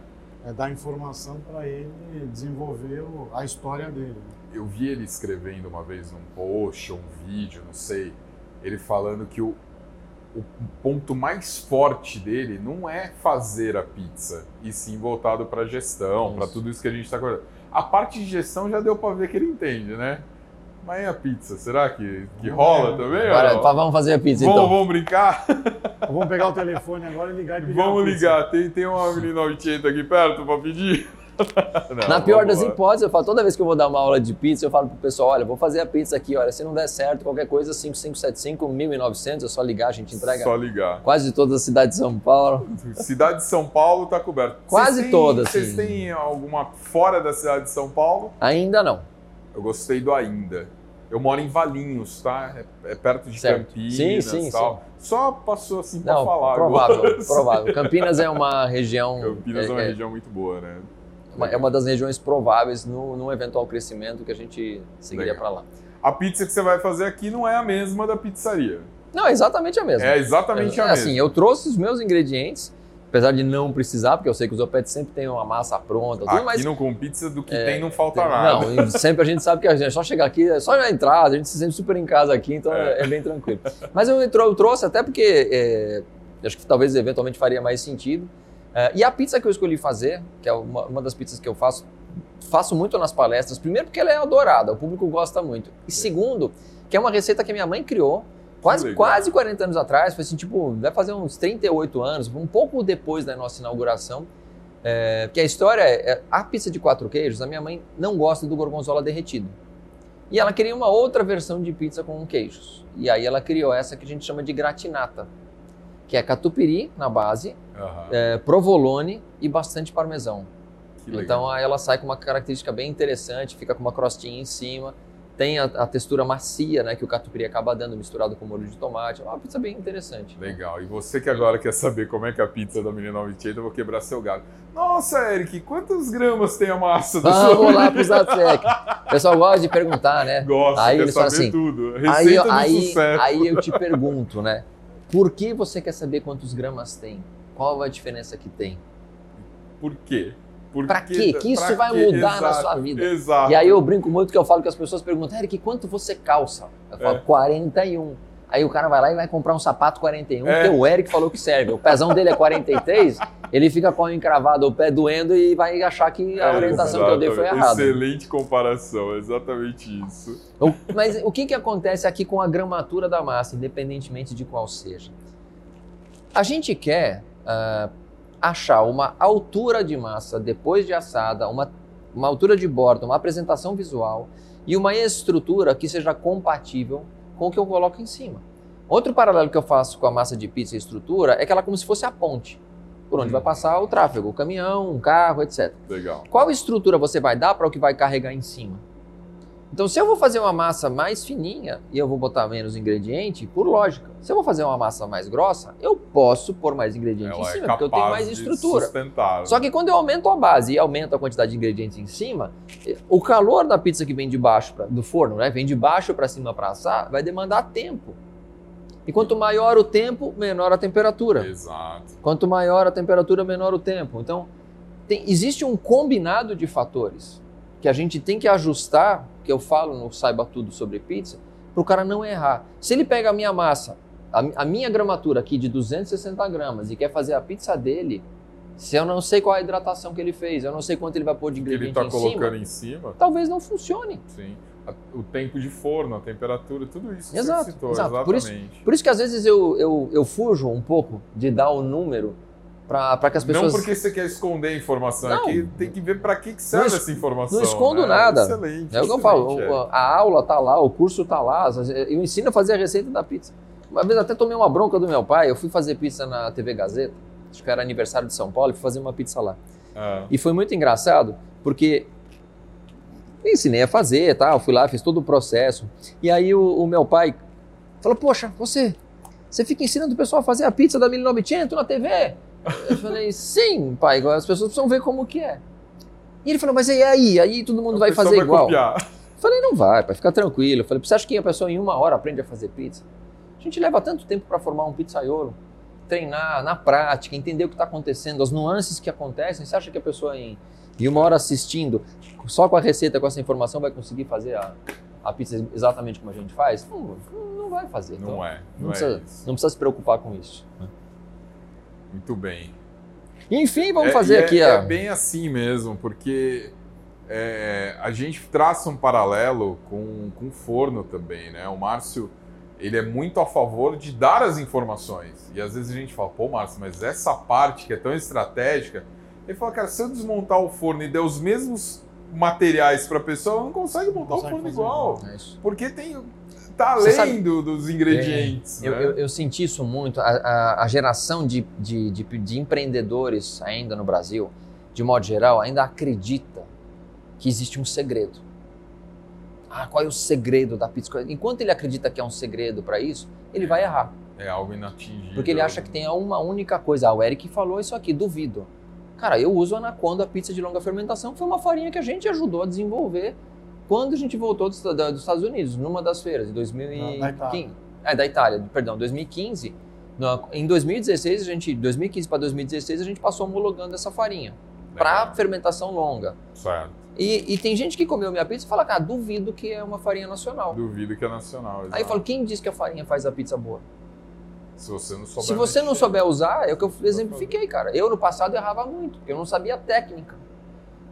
É dar informação para ele desenvolver o- a história dele. Eu vi ele escrevendo uma vez num post ou um vídeo, não sei, ele falando que o, o ponto mais forte dele não é fazer a pizza, e sim voltado para gestão, para tudo isso que a gente está acordando. A parte de gestão já deu para ver que ele entende, né? Mas e a pizza? Será que, que rola ver. também? Agora, pá, não? vamos fazer a pizza Vamos, então. vamos brincar? Vamos pegar o telefone agora e ligar e pedir Vamos ligar. Tem, tem uma menina 80 aqui perto para pedir? Não, Na pior das hipóteses, eu falo, toda vez que eu vou dar uma aula de pizza, eu falo pro pessoal, olha, vou fazer a pizza aqui, olha, se não der certo, qualquer coisa, 5575, 1900, é só ligar, a gente entrega Só ligar. quase toda a cidade de São Paulo. Cidade de São Paulo tá coberto. Quase têm- toda, Vocês sim. têm alguma fora da cidade de São Paulo? Ainda não. Eu gostei do ainda. Eu moro em Valinhos, tá? É, é perto de Certo. Campinas Sim, sim, tal. Só passou assim Não, falar provável, agora. provável. Campinas é uma região... Campinas é, uma é, região muito boa, né? Uma, é uma das regiões prováveis no, no eventual crescimento que a gente seguiria para lá. A pizza que você vai fazer aqui não é a mesma da pizzaria. Não, é exatamente a mesma. É exatamente É, a assim, mesma. eu trouxe os meus ingredientes, apesar de não precisar, porque eu sei que os Opets sempre tem uma massa pronta, tudo, Aqui mas não com pizza do que É, tem não falta nada. Não, sempre a gente sabe que a gente é só chegar aqui, é só entrar, a gente se sente super em casa aqui, então é, é bem tranquilo. Mas eu, eu trouxe até porque é, acho que talvez eventualmente faria mais sentido. É, e a pizza que eu escolhi fazer, que é uma, uma das pizzas que eu faço, faço muito nas palestras. Primeiro, porque ela é adorada, o público gosta muito. E segundo, que é uma receita que minha mãe criou quase, quase 40 anos atrás. Foi assim, tipo, vai fazer uns 38 anos, um pouco depois da nossa inauguração. É, que a história é, é, a pizza de quatro queijos, a minha mãe não gosta do gorgonzola derretido. E ela queria uma outra versão de pizza com queijos. E aí ela criou essa que a gente chama de gratinata, que é catupiry na base, uhum. é, provolone e bastante parmesão. Então ela sai com uma característica bem interessante, fica com uma crostinha em cima tem a, a, textura macia, né, que o catupiry acaba dando misturado com molho de tomate. É uma pizza bem interessante. Legal. E você que agora quer saber como é que é a pizza da Menina 98, eu vou quebrar seu galho. Nossa, Eric, quantas gramas tem a massa do Vamos sua... lá pro Zatec. O pessoal gosta de perguntar, né? Gosta, aí quer saber assim, tudo. Receita aí, do aí, sucesso. Aí eu te pergunto, né? Por que você quer saber quantos gramas tem? Qual a diferença que tem? Por quê? Para quê? Que isso vai quê? mudar exato, na sua vida. Exato. E aí eu brinco muito que eu falo que as pessoas perguntam, Eric, quanto você calça? Eu falo, é. 41. Aí o cara vai lá e vai comprar um sapato 41, é. porque o Eric falou que serve. O pezão dele é 43, ele fica com o encravado, o pé doendo e vai achar que a é, orientação que eu dei foi errada. Excelente comparação, exatamente isso. Mas o que, que acontece aqui com a gramatura da massa, independentemente de qual seja? A gente quer uh, achar uma altura de massa depois de assada, uma, uma altura de borda, uma apresentação visual e uma estrutura que seja compatível com o que eu coloco em cima. Outro paralelo que eu faço com a massa de pizza e estrutura é que ela é como se fosse a ponte, por onde hum. vai passar o tráfego, o caminhão, um carro, etc. Legal. Qual estrutura você vai dar para o que vai carregar em cima? Então, se eu vou fazer uma massa mais fininha e eu vou botar menos ingrediente, por lógica. Se eu vou fazer uma massa mais grossa, eu posso pôr mais ingrediente Ela em é cima, é porque eu tenho mais estrutura. Só que quando eu aumento a base e aumento a quantidade de ingredientes em cima, o calor da pizza que vem de baixo pra, do forno, né, vem de baixo para cima para assar, vai demandar tempo. E quanto maior o tempo, menor a temperatura. Exato. Quanto maior a temperatura, menor o tempo. Então, tem, existe um combinado de fatores que a gente tem que ajustar que eu falo no Saiba Tudo sobre pizza, para o cara não errar. Se ele pega a minha massa, a, a, minha gramatura aqui de 260 gramas e quer fazer a pizza dele, se eu não sei qual a hidratação que ele fez, eu não sei quanto ele vai pôr de ingrediente ele está colocando em cima, talvez não funcione. Sim. O tempo de forno, a temperatura, tudo isso exato, citou, exato. Por isso, por isso que às vezes eu, eu, eu fujo um pouco de dar o número para que as pessoas. Não porque você quer esconder a informação, não, aqui tem que ver para que, que serve essa informação. Não escondo né? nada. Excelente. É o que eu falo. É. A aula tá lá, o curso tá lá. Eu ensino a fazer a receita da pizza. Uma vez até tomei uma bronca do meu pai. Eu fui fazer pizza na TV Gazeta. Acho que era aniversário de São Paulo. E fui fazer uma pizza lá. Ah. E foi muito engraçado porque eu ensinei a fazer, tá? Eu fui lá, fiz todo o processo. E aí o, o meu pai falou: Poxa, você, você fica ensinando o pessoal a fazer a pizza da 1900 na TV? Eu falei, sim, pai, as pessoas precisam ver como que é. E ele falou, mas e aí? Aí todo mundo a vai fazer vai igual. Copiar. Eu falei, não vai, pai, fica tranquilo. Eu falei, você acha que a pessoa em uma hora aprende a fazer pizza? A gente leva tanto tempo para formar um pizzaiolo, treinar na prática, entender o que está acontecendo, as nuances que acontecem. Você acha que a pessoa em, em uma hora assistindo, só com a receita, com essa informação, vai conseguir fazer a, a pizza exatamente como a gente faz? Não, não vai fazer. Não então, é. Não, não, precisa, é não precisa se preocupar com isso. Né? Muito bem. Enfim, vamos é, fazer é, aqui a. É bem assim mesmo, porque é, a gente traça um paralelo com, com o forno também, né? O Márcio, ele é muito a favor de dar as informações. E às vezes a gente fala, pô, Márcio, mas essa parte que é tão estratégica. Ele fala, cara, se eu desmontar o forno e der os mesmos materiais para a pessoa, ela não consegue montar não o forno igual. igual. É porque tem está além sabe, do, dos ingredientes. É, né? eu, eu, eu, senti isso muito. A, a, a geração de, de, de, de, empreendedores ainda no Brasil, de modo geral, ainda acredita que existe um segredo. Ah, qual é o segredo da pizza? Enquanto ele acredita que é um segredo para isso, ele vai errar. É algo inatingível. Porque ele acha que tem uma única coisa. Ah, o Eric falou isso aqui, duvido. Cara, eu uso a Anaconda pizza de longa fermentação, que foi uma farinha que a gente ajudou a desenvolver quando a gente voltou dos, dos Estados Unidos, numa das feiras, em 2015. É, da Itália, perdão, 2015. No, em 2016, a gente, 2015 para 2016, a gente passou homologando essa farinha para fermentação longa. Certo. E, e, tem gente que comeu minha pizza e fala, cara, duvido que é uma farinha nacional. Duvido que é nacional. Exato. Aí eu falo, quem disse que a farinha faz a pizza boa? Se você não souber Se você não mexer. souber usar, é o que eu exemplifiquei, cara. Eu no passado errava muito, porque eu não sabia técnica.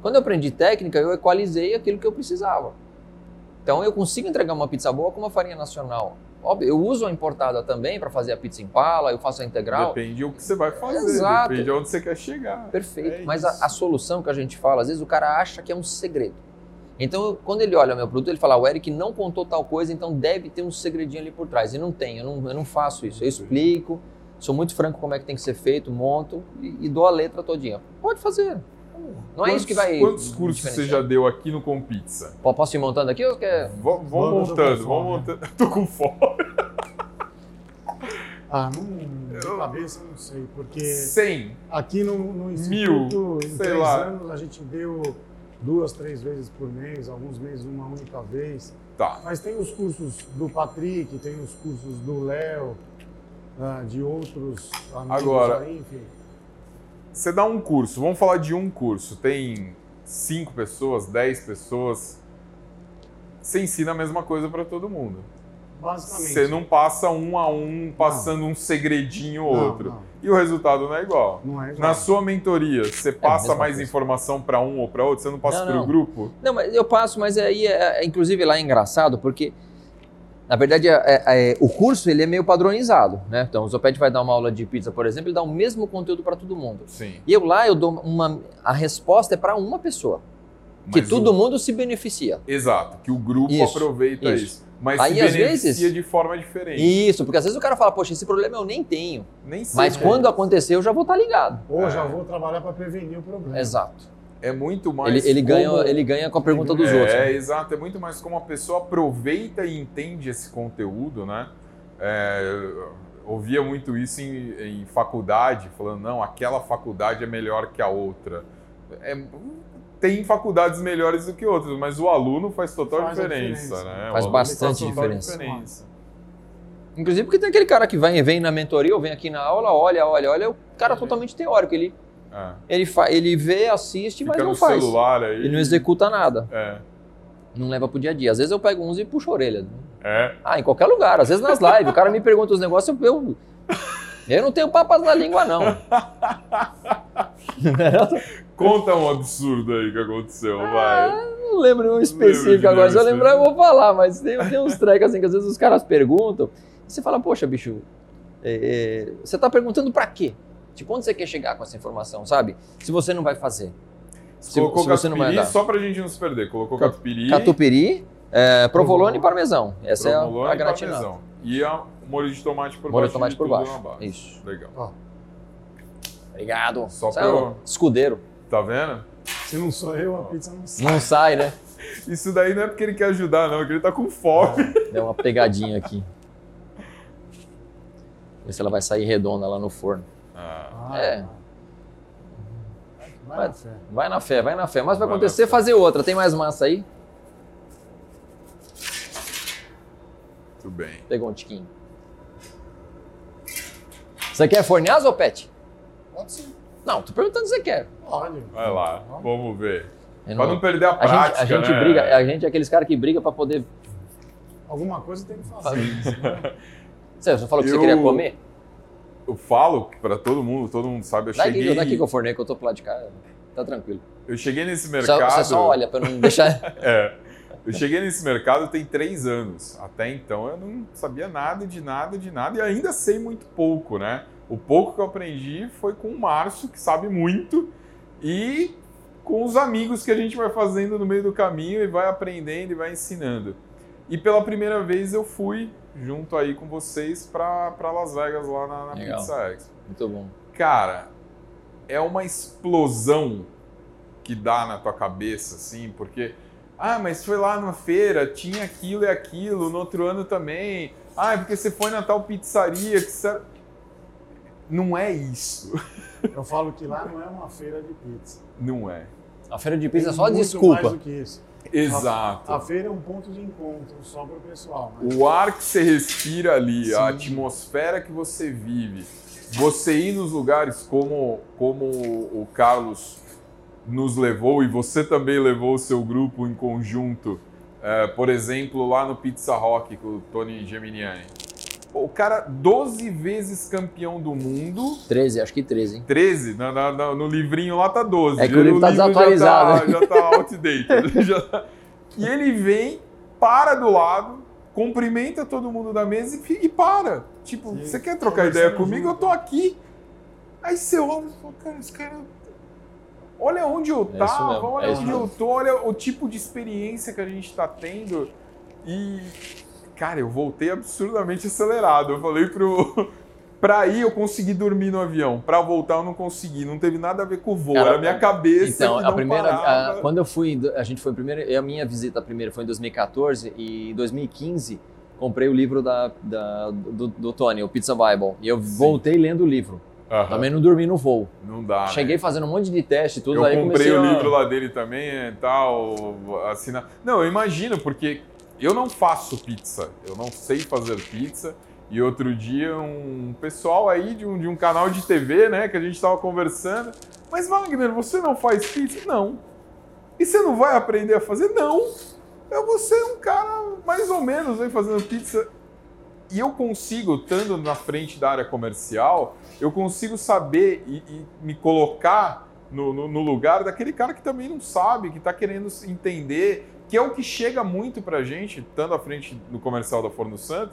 Quando eu aprendi técnica, eu equalizei aquilo que eu precisava. Então eu consigo entregar uma pizza boa com uma farinha nacional. Óbvio, eu uso a importada também para fazer a pizza impala, eu faço a integral. Depende do que você vai fazer, Exato. depende de onde você quer chegar. Perfeito. É Mas a, a solução que a gente fala, às vezes o cara acha que é um segredo. Então, quando ele olha o meu produto, ele fala: o Eric não contou tal coisa, então deve ter um segredinho ali por trás. E não tem, eu não, eu não faço isso. Eu explico, sou muito franco como é que tem que ser feito, monto e, e dou a letra todinha. Pode fazer. Não é isso que vai. Quantos cursos você já deu aqui no Com Pizza? Po- Posso ir montando aqui ou quer? V- Vamos Vamos, eu tô montando, fome. montando. Tô com fome. Ah, não, de cabeça eu não sei, porque 100. aqui no, no Mil, Instituto, em sei três lá. anos, a gente deu duas, três vezes por mês, alguns meses uma única vez. Tá. Mas tem os cursos do Patrick, tem os cursos do Léo, ah, de outros amigos Agora- aí, enfim. Você dá um curso, vamos falar de um curso. Tem 5 pessoas, 10 pessoas. Você ensina a mesma coisa para todo mundo. Basicamente. Você não passa um a um, passando um segredinho ou Não, outro. não. E o resultado não é igual. Não é igual. Na sua mentoria, você passa mesma mais coisa. informação para um ou para outro? Você não passa Não, para o não. grupo? Não, mas eu passo, mas aí, é, é- inclusive, lá é engraçado, porque, na verdade, é- é- é- o curso ele é meio padronizado, né? Então, o Zoped vai dar uma aula de pizza, por exemplo, ele dá o mesmo conteúdo para todo mundo. Sim. E eu lá, eu dou uma... A resposta é para uma pessoa, que Mas todo o- mundo se beneficia. Exato, que o grupo Isso, aproveita isso. isso. Mas Aí, se às beneficia vezes- de forma diferente. Isso, porque às vezes o cara fala, poxa, esse problema eu nem tenho. Nem sei. Mas né? quando acontecer, eu já vou estar ligado. Ou já É. vou trabalhar para prevenir o problema. Exato. É muito mais. Ele, ele, ganha, como- ele ganha com a pergunta dos é, outros. né? exato. É muito mais como a pessoa aproveita e entende esse conteúdo, né? É, ouvia muito isso em, em faculdade, falando, não, aquela faculdade é melhor que a outra. É, tem faculdades melhores do que outras, mas o aluno faz total Faz a diferença, diferença. né? Faz bastante faz total diferença. Inclusive porque tem aquele cara que vem, vem na mentoria ou vem aqui na aula, olha, olha, olha, é o cara totalmente teórico. Ele, É. ele, fa, ele vê, assiste, Fica mas não faz. celular aí. Ele não executa nada. É. Não leva pro dia a dia. Às vezes eu pego uns e puxo a orelha. É. Ah, em qualquer lugar. Às vezes nas lives. O cara me pergunta os negócios, eu, eu, eu não tenho papas na língua, não. Conta um absurdo aí que aconteceu, Ah, vai. não lembro um específico Lembro agora. Se eu lembrar, eu vou falar, mas tem, tem uns trecos assim que às vezes os caras perguntam. E você fala, poxa, bicho, é, é, você tá perguntando pra quê? Tipo, onde você quer chegar com essa informação, sabe? Se você não vai fazer. Se- Colocou se você não vai dar. só pra gente não se perder. Colocou Cat- catupiry, Catupiry, é, provolone e parmesão. Essa provolone é a, a e gratinada. parmesão. E a molho de tomate por Molho de baixo. tomate de por tudo baixo. Isso. Legal. Ó, Obrigado. Só Você pra é um escudeiro. Tá vendo? se não sou eu, a pizza não sai. Não sai, né? Isso daí não é porque ele quer ajudar, não, é porque ele tá com fome. Deu uma pegadinha aqui. Ver se ela vai sair redonda lá no forno. Ah, É. Vai Vai- na fé. Vai na fé, vai na fé. Mas vai Vai acontecer fazer outra. Tem mais massa aí? tudo bem. Pegou um tiquinho. Você quer fornear, Zopete? Pode ser. Não, tô perguntando se você quer. Pode. Vai lá, vamos ver. Eu Pra não- perder a a prática, gente, a gente né? briga, a gente é aqueles caras que brigam pra poder. Alguma coisa tem que fazer. Você você falou que Eu- você queria comer? Eu falo pra todo mundo, todo mundo sabe, eu Dá aqui, cheguei, dá aqui que eu fornei, que eu tô pro lado de cá. Tá tranquilo. eu cheguei nesse Só- mercado... você só olha pra não deixar. É. Eu cheguei nesse mercado tem três anos. Até então eu não sabia nada de nada de nada e ainda sei muito pouco, né? O pouco que eu aprendi foi com o Márcio, que sabe muito, e com os amigos que a gente vai fazendo no meio do caminho e vai aprendendo e vai ensinando. E pela primeira vez eu fui junto aí com vocês para Las Vegas lá na, na Legal. Pizza Expo. Muito bom. Cara, é uma explosão que dá na tua cabeça, assim, porque. Ah, mas foi lá na feira, tinha aquilo e aquilo, no outro ano também. Ah, é porque você foi na tal pizzaria que você... Não é isso. Eu falo que lá não é uma feira de pizza. Não é. A feira de Tem pizza é só muito desculpa. mais do que isso. Exato. A feira é um ponto de encontro só para o pessoal. Mas O ar que você respira ali, a Sim. atmosfera que você vive, você ir nos lugares como, como o Carlos nos levou e você também levou o seu grupo em conjunto, é, por exemplo, lá no Pizza Rock com o Tony Geminiani. O cara, 12 vezes campeão do mundo. 13, acho que 13, hein? 13? No, no, no livrinho lá tá 12. É que o livro tá desatualizado. Já tá, já tá outdated. já tá... E ele vem, para do lado, cumprimenta todo mundo da mesa e, e para. Tipo, Sim. você quer trocar ideia comigo? Eu tô aqui. Aí você olha e fala, cara, esse cara. Olha onde eu é tava, olha é onde eu tô, olha o tipo de experiência que a gente tá tendo. E, cara, eu voltei absurdamente acelerado. Eu falei pro. Pra ir, eu consegui dormir no avião. Pra voltar, eu não consegui. Não teve nada a ver com o voo. Cara, era a minha cabeça. Então, a primeira. A, quando eu fui. A gente foi primeiro. A minha visita primeira foi em 2014 e em 2015 comprei o livro da, da do, do, Tony, o Pizza Bible. E eu Sim. voltei lendo o livro. Uhum. Também não dormi no voo. Não dá. Cheguei né? fazendo um monte de teste tudo. Eu aí comprei o a... livro lá dele também e tal. Assinar. Não, eu imagino, porque eu não faço pizza. Eu não sei fazer pizza. E outro dia um pessoal aí de um, de um canal de TV, né, que a gente estava conversando. Mas Wagner, você não faz pizza? Não. E você não vai aprender a fazer? Não. Eu vou ser um cara mais ou menos aí fazendo pizza. E eu consigo, estando na frente da área comercial, eu consigo saber e, e me colocar no, no, no, lugar daquele cara que também não sabe, que está querendo entender, que é o que chega muito para a gente, estando à frente do comercial da Forno Santo.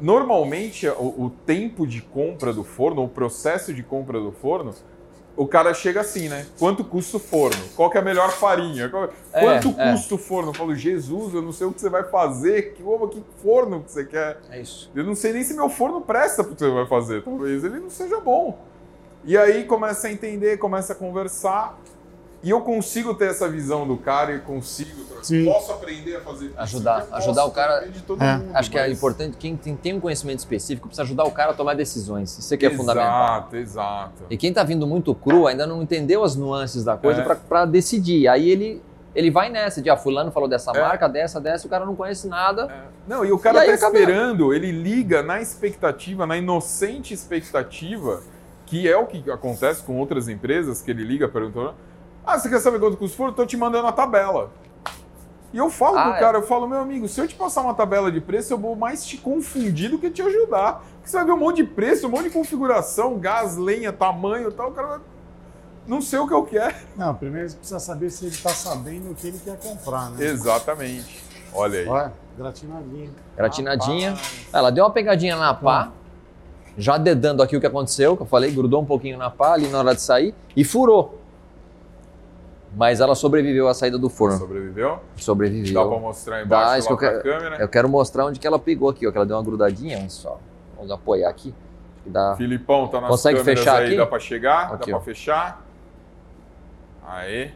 Normalmente, o, o tempo de compra do forno, o processo de compra do forno, o cara chega assim, né? Quanto custa o forno? Qual que é a melhor farinha? É, Quanto é, custa o forno? Eu falo, Jesus, eu não sei o que você vai fazer. Que, que forno que você quer? É isso. Eu não sei nem se meu forno presta para o que você vai fazer. Talvez ele não seja bom. E aí começa a entender, começa a conversar. E eu consigo ter essa visão do cara e consigo. Sim. Posso aprender a fazer isso. Ajudar, ajudar o cara. É. Mundo, Acho que é importante, quem tem, tem, um conhecimento específico precisa ajudar o cara a tomar decisões. Isso aqui é exato, fundamental. Exato, exato. E quem está vindo muito cru ainda não entendeu as nuances da coisa é. para decidir. Aí ele ele vai nessa de, ah, fulano falou dessa é. marca, dessa, dessa, o cara não conhece nada. É. Não, e o cara e tá esperando, ele liga na expectativa, na inocente expectativa, que é o que acontece com outras empresas, que ele liga perguntando, ah, você quer saber quanto custa o forno? Estou te mandando a tabela. E eu falo ah, pro é. cara, eu falo, meu amigo, se eu te passar uma tabela de preço, eu vou mais te confundir do que te ajudar. Porque você vai ver um monte de preço, um monte de configuração, gás, lenha, tamanho e tal, o cara vai... Não sei o que eu quero. Não, primeiro você precisa saber se ele está sabendo o que ele quer comprar, né? Exatamente. Olha aí. Olha, gratinadinha. Gratinadinha. Ela deu uma pegadinha na pá, já dedando aqui o que aconteceu, que eu falei, grudou um pouquinho na pá ali na hora de sair e furou. Mas ela sobreviveu à saída do forno. Sobreviveu? Sobreviveu. Dá pra mostrar embaixo Dá, eu quero, câmera? Eu quero mostrar onde que ela pegou aqui, ó, que ela deu uma grudadinha, olha só. Vamos apoiar aqui. Dá... Filipão, tá nas Consegue fechar aí, aqui? dá pra chegar, aqui, dá pra fechar. Aí.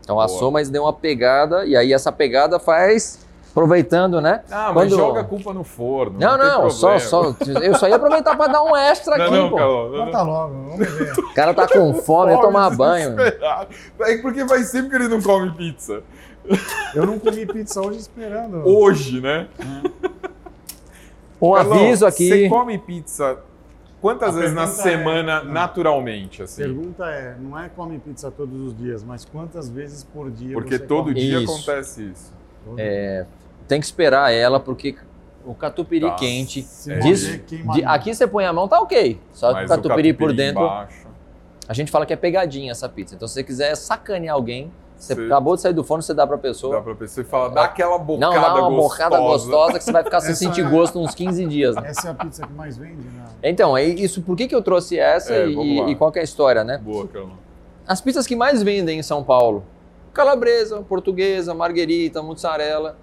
Então Boa. assou, mas deu uma pegada, e aí essa pegada faz aproveitando, né? Ah, mas Quando... joga a culpa no forno. Não, não, não só, só, eu só ia aproveitar para dar um extra não, aqui, não, pô. Não, Conta logo, vamos ver. O cara tá com fome, ia tomar banho. É porque faz sempre que ele não come pizza. Eu não comi pizza hoje esperando. Hoje, né? Um Carlão, aviso aqui. Você come pizza quantas a vezes na semana é, naturalmente? Assim? A pergunta é, não é come pizza todos os dias, mas quantas vezes por dia Porque todo come? dia isso. acontece isso. É, tem que esperar ela, porque o catupiry tá. quente. É. Diz, de, aqui você põe a mão, tá ok. Só que o catupiry, o catupiry por dentro. Embaixo. A gente fala que é pegadinha essa pizza. Então, se você quiser sacanear alguém, você Sim. acabou de sair do forno, você dá pra pessoa. Dá pra pessoa e fala, dá aquela bocada gostosa. Não, dá uma gostosa. bocada gostosa que você vai ficar sem sentir é... gosto uns 15 dias. Né? Essa é a pizza que mais vende, né? Então, é isso, por que, que eu trouxe essa é, e, e, qual é a história, né? Boa, calma. As pizzas que mais vendem em São Paulo, calabresa, portuguesa, marguerita, mussarela.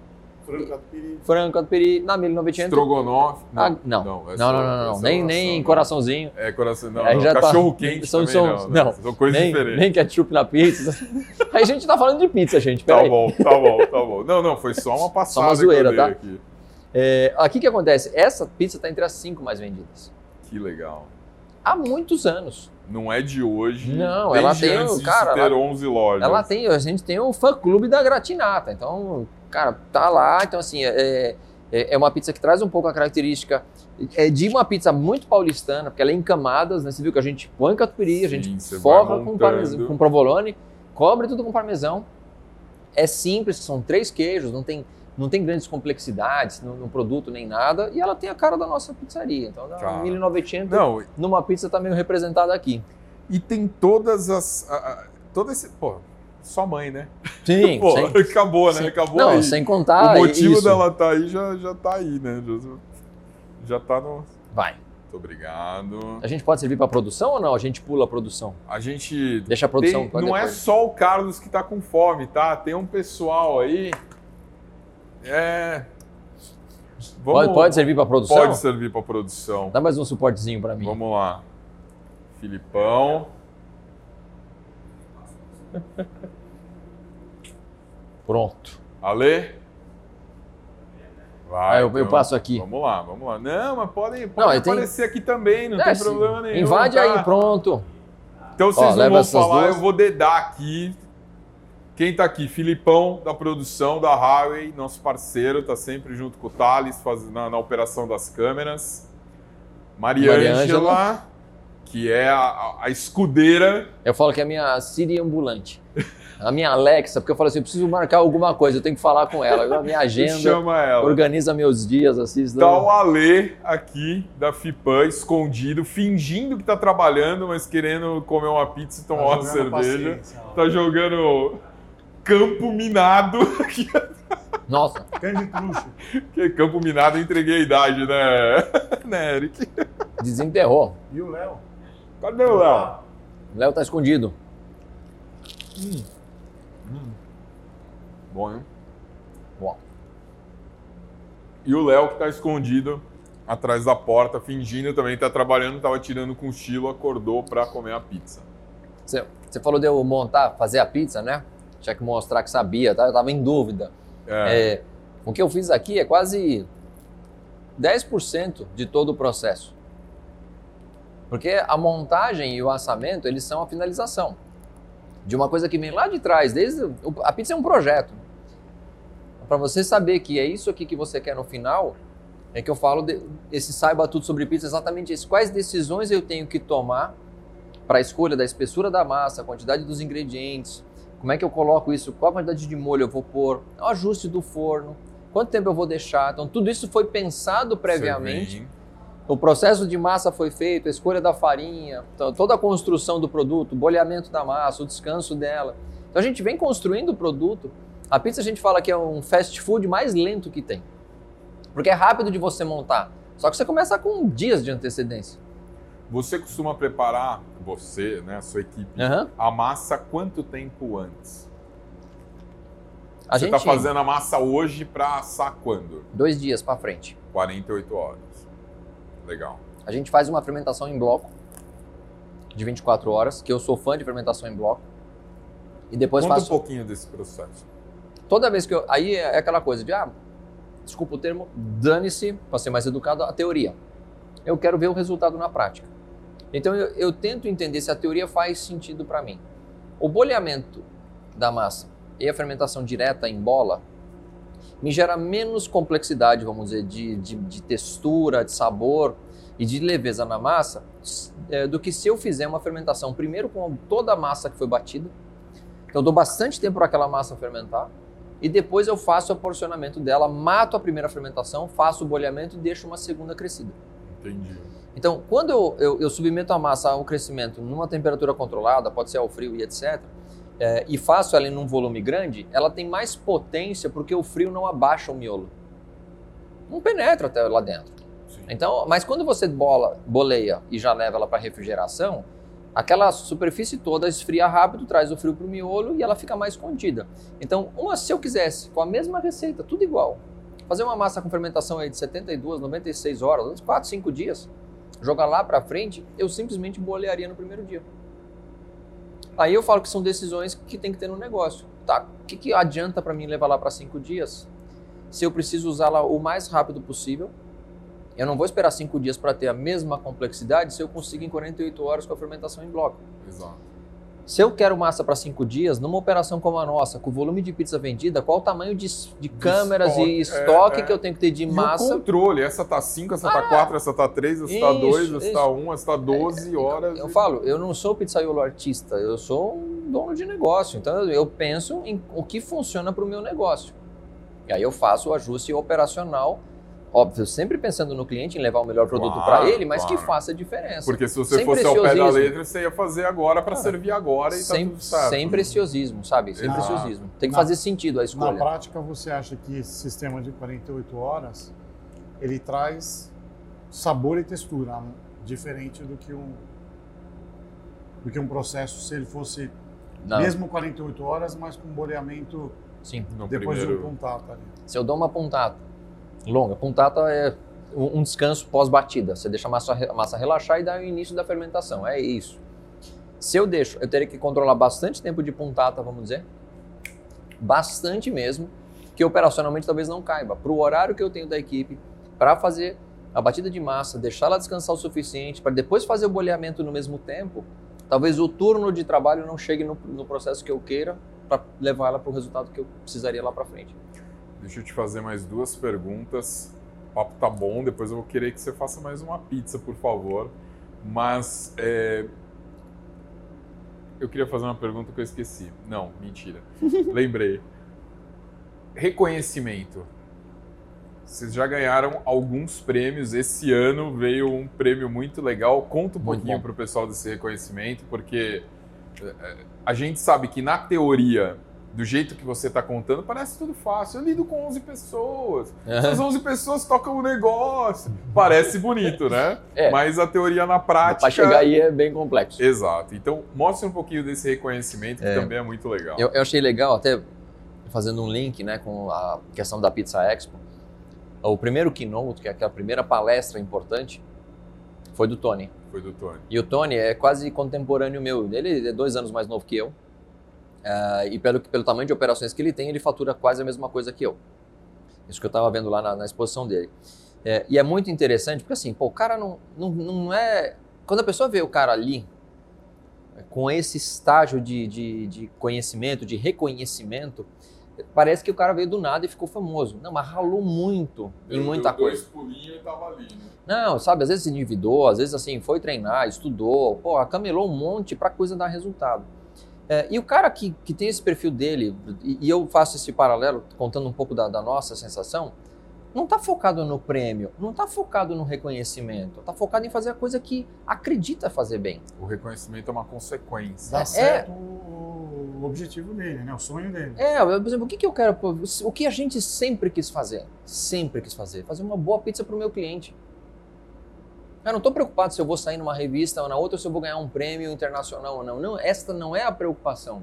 Frango catupiry. Frango catupiry, na 1900. Estrogonofe. Não, ah, não. Não, não, não, não, não, Nem, nem coraçãozinho. É, coração, não. não. Tá- Cachorro quente são, também, são, não, não. São coisas nem, diferentes. Nem ketchup na pizza. Aí a gente tá falando de pizza, gente. Tá bom, tá bom, tá bom. Não, não, foi só uma passada. Só uma zoeira, tá? Aqui. É, aqui que acontece? Essa pizza tá entre as cinco mais vendidas. Que legal. Há muitos anos. Não é de hoje. Não, ela tem, antes cara, ter ela, 11 lojas. Ela tem, a gente tem o fã clube da Gratinata. Então, cara, tá lá. Então, assim, é, é, é uma pizza que traz um pouco a característica é de uma pizza muito paulistana, porque ela é em camadas, né? Você viu que a gente põe catupiry, a gente forra com, parmesão, com provolone, cobre tudo com parmesão. é simples, são três queijos, não tem, não tem grandes complexidades no, no produto nem nada, e ela tem a cara da nossa pizzaria. Então, a Tá. 1900 Não, numa pizza tá meio representada aqui. e tem todas as. a- a- todo esse. Pô, sua mãe, né? Sim, Pô, sem, acabou, né? sem- Acabou não, aí. sem contar o motivo isso. dela tá aí já, já tá aí, né? Já, já tá no. Vai. Muito obrigado. A gente pode servir para produção ou não? A gente pula a produção. A gente. Deixa a produção tem- não é depois. só o Carlos que tá com fome, tá? Tem um pessoal aí. É. Vamos- Pode, pode servir para produção? Pode servir para produção. Dá mais um suportezinho para mim. Vamos lá. Filipão. Pronto. Ale? Vai. Ah, eu- eu então. passo aqui. Vamos lá, vamos lá. Não, mas podem, Não, podem eu tenho- aparecer aqui também, não É, tem problema nenhum. Invade tá? aí, pronto. Então vocês não leva vão falar, duas. eu vou dedar aqui. Quem tá aqui? Filipão, da produção da Highway, nosso parceiro, tá sempre junto com o Thales faz- na, na operação das câmeras. Mariângela, Mariângela. Que é a, a- escudeira. Eu falo que é a minha Siri ambulante. A minha Alexa, porque eu falo assim, eu preciso marcar alguma coisa, eu tenho que falar com ela. A minha agenda, Chama ela. organiza meus dias, assim. senão- Tá o Alê aqui da FIPAN, escondido, fingindo que tá trabalhando, mas querendo comer uma pizza e tomar uma jogando cerveja. Tá jogando campo minado. Nossa, Candy Crush. Que campo minado eu entreguei a idade, né? né, Eric? desenterrou. E o Léo? Cadê o Léo? O Léo tá escondido. Bom, hein? Bom. E o Léo que tá escondido atrás da porta, fingindo também, tá trabalhando, tava tirando com cochilo, acordou pra comer a pizza. Você, você falou de eu montar, fazer a pizza, né? Tinha que mostrar que sabia, tá? Eu tava em dúvida. É, É, o que eu fiz aqui é quase 10% de todo o processo. Porque a montagem e o assamento, eles são a finalização de uma coisa que vem lá de trás, desde a pizza é um projeto. Para você saber que é isso aqui que você quer no final, é que eu falo de, esse saiba tudo sobre pizza, exatamente isso. Quais decisões eu tenho que tomar para a escolha da espessura da massa, a quantidade dos ingredientes, como é que eu coloco isso, qual a quantidade de molho eu vou pôr, o ajuste do forno, quanto tempo eu vou deixar. Então, tudo isso foi pensado previamente. O processo de massa foi feito, a escolha da farinha, to- toda a construção do produto, o bolhamento da massa, o descanso dela. Então a gente vem construindo o produto. A pizza a gente fala que é um fast food mais lento que tem. Porque é rápido de você montar. Só que você começa com dias de antecedência. Você costuma preparar, você, né, a sua equipe, Aham. a massa quanto tempo antes? A Você gente tá fazendo a massa hoje pra assar quando? dois dias para frente. 48 horas. Legal. A gente faz uma fermentação em bloco de 24 horas, que eu sou fã de fermentação em bloco. E depois Conta faço um pouquinho desse processo. toda vez que eu. Aí é aquela coisa de, ah, desculpa o termo, dane-se, para ser mais educado, a teoria. Eu quero ver o resultado na prática. Então eu, eu tento entender se a teoria faz sentido para mim. O bolhamento da massa e a fermentação direta em bola me gera menos complexidade, vamos dizer, de, de, de textura, de sabor e de leveza na massa é, do que se eu fizer uma fermentação primeiro com toda a massa que foi batida. Então eu dou bastante tempo para aquela massa fermentar e depois eu faço o porcionamento dela, mato a primeira fermentação, faço o bolhamento e deixo uma segunda crescida. Entendi. Então, quando eu, eu, eu submeto a massa ao crescimento numa temperatura controlada, pode ser ao frio e etc., é, e faço ela em um volume grande, ela tem mais potência porque o frio não abaixa o miolo. Não penetra até lá dentro. Sim. Então, mas quando você bola, boleia e já leva ela para refrigeração, aquela superfície toda esfria rápido, traz o frio para o miolo e ela fica mais contida. Então, uma, se eu quisesse, com a mesma receita, tudo igual, fazer uma massa com fermentação aí de 72, 96 horas, uns 4, 5 dias, jogar lá para frente, eu simplesmente bolearia no primeiro dia. Aí eu falo que são decisões que tem que ter no negócio. Tá, o que, que adianta para mim levar lá para 5 dias se eu preciso usá-la o mais rápido possível? Eu não vou esperar 5 dias para ter a mesma complexidade se eu consigo em 48 horas com a fermentação em bloco. Exato. Se eu quero massa para 5 dias, numa operação como a nossa, com o volume de pizza vendida, qual o tamanho de, de câmeras estoque, e é, estoque é. que eu tenho que ter de E o massa? controle, essa tá 5, essa tá 4, essa tá 3, essa tá Isso, 2, essa tá 1, essa tá 12 horas. Eu e- falo, eu não sou pizzaiolo artista, eu sou um dono de negócio. Então eu penso em o que funciona para o meu negócio. E aí eu faço o ajuste operacional Óbvio, sempre pensando no cliente, em levar o melhor produto Claro, para ele, mas claro. que faça diferença. Porque se você Sem fosse ao pé da letra, você ia fazer agora para servir agora e sem, tá tudo certo. sem preciosismo, sabe? Sem Exato. preciosismo. Tem que Na- fazer sentido a Na escolha. prática, você acha que esse sistema de 48 horas ele traz sabor e textura diferente do que um do que um processo se ele fosse Não, mesmo 48 horas, mas com boleamento sim. Depois de primeiro... um contato ali. Se eu dou uma puntata longa, puntata é um descanso pós-batida. Você deixa a massa, a massa relaxar e dá o início da fermentação. É isso. Se eu deixo, eu teria que controlar bastante tempo de puntata, vamos dizer. Bastante mesmo, que operacionalmente talvez não caiba. Para o horário que eu tenho da equipe, para fazer a batida de massa, deixar ela descansar o suficiente, para depois fazer o boleamento no mesmo tempo, talvez o turno de trabalho não chegue no, no processo que eu queira para levar ela para o resultado que eu precisaria lá para frente. Deixa eu te fazer mais duas perguntas. O papo tá bom, depois eu vou querer que você faça mais uma pizza, por favor. Mas é, eu queria fazer uma pergunta que eu esqueci. Não, mentira. Lembrei. Reconhecimento. Vocês já ganharam alguns prêmios. Esse ano veio um prêmio muito legal. Conta um Muito pouquinho para o pessoal desse reconhecimento, porque é, a gente sabe que na teoria, do jeito que você está contando, parece tudo fácil. Eu lido com 11 pessoas. Essas 11 pessoas tocam o negócio. Parece bonito, né? É. Mas a teoria na prática. Para chegar aí é bem complexo. Exato. Então, mostre um pouquinho desse reconhecimento, que É. também é muito legal. Eu, eu achei legal, até fazendo um link né, com a questão da Pizza Expo. O primeiro keynote, que é aquela primeira palestra importante, foi do Tony. Foi do Tony. E o Tony é quase contemporâneo meu. Ele é dois anos mais novo que eu. Ah, e pelo, pelo tamanho de operações que ele tem, ele fatura quase a mesma coisa que eu. Isso que eu estava vendo lá na, na exposição dele. É, e é muito interessante, porque assim, pô, o cara não, não, não é. Quando a pessoa vê o cara ali, com esse estágio de, de, de conhecimento, de reconhecimento, parece que o cara veio do nada e ficou famoso. Não, mas ralou muito em muita coisa. e tava ali, né? Não, sabe, às vezes se endividou, às vezes assim, foi treinar, estudou, pô, camelou um monte pra coisa dar resultado. É, e o cara que, que tem esse perfil dele, e, e eu faço esse paralelo, contando um pouco da, da nossa sensação, não tá focado no prêmio, não tá focado no reconhecimento, tá focado em fazer a coisa que acredita fazer bem. O reconhecimento é uma consequência. Dá É. certo o, o objetivo dele, né? O sonho dele. É, por exemplo, o que, que eu quero, o que a gente sempre quis fazer, sempre quis fazer, fazer uma boa pizza pro meu cliente. Eu não estou preocupado se eu vou sair numa revista ou na outra, ou se eu vou ganhar um prêmio internacional ou não. Não, esta não é a preocupação.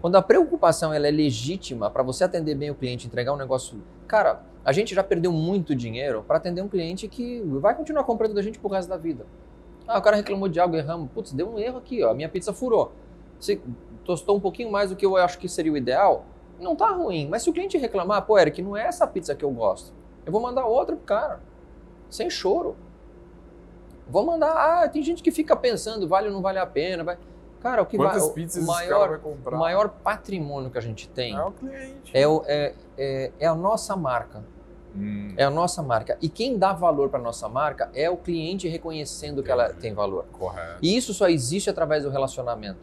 Quando a preocupação ela é legítima para você atender bem o cliente, entregar um negócio. Cara, a gente já perdeu muito dinheiro para atender um cliente que vai continuar comprando da gente pro resto da vida. Ah, o cara reclamou de algo, erramos. Putz, deu um erro aqui, ó. A minha pizza furou. Você tostou um pouquinho mais do que eu acho que seria o ideal. Não tá ruim. Mas se o cliente reclamar, pô, Eric, não é essa pizza que eu gosto. Eu vou mandar outra pro cara. Sem choro. Vou mandar. Ah, tem gente que fica pensando, vale ou não vale a pena. Vai... Cara, o que Quantas vai. o pizzas cara maior, vai comprar? o maior patrimônio que a gente tem É o cliente. é, o- é, é, é a nossa marca. Hum, É a nossa marca. E quem dá valor para nossa marca é o cliente reconhecendo que ela Entendi. tem valor. correto. E isso só existe através do relacionamento.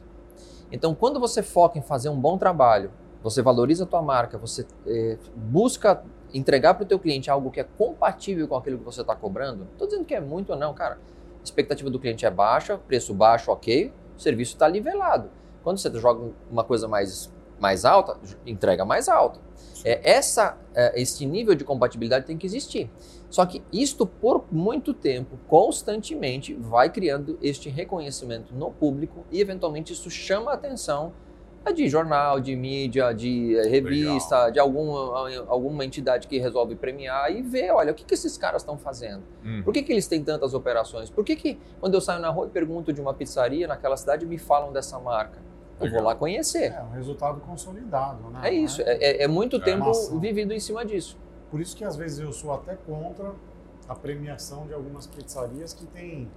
Então, quando você foca em fazer um bom trabalho, você valoriza a tua marca, você eh, busca entregar para o teu cliente algo que é compatível com aquilo que você está cobrando, estou dizendo que é muito ou não, cara. Expectativa do cliente é baixa, preço baixo, ok, o serviço está nivelado. Quando você joga uma coisa mais, mais alta, entrega mais alta. É, essa, é, esse nível de compatibilidade tem que existir. Só que isto, por muito tempo, constantemente, vai criando este reconhecimento no público e, eventualmente, isso chama a atenção de jornal, de mídia, de eh, revista, de alguma, alguma entidade que resolve premiar e ver, olha, o que, que esses caras estão fazendo? Hum. Por que, que eles têm tantas operações? Por que, que quando eu saio na rua e pergunto de uma pizzaria naquela cidade, me falam dessa marca? Eu Legal. vou lá conhecer. É um resultado consolidado, né? É isso, é, é- é muito É. tempo Massa. vivido em cima disso. Por isso que às vezes eu sou até contra a premiação de algumas pizzarias que têm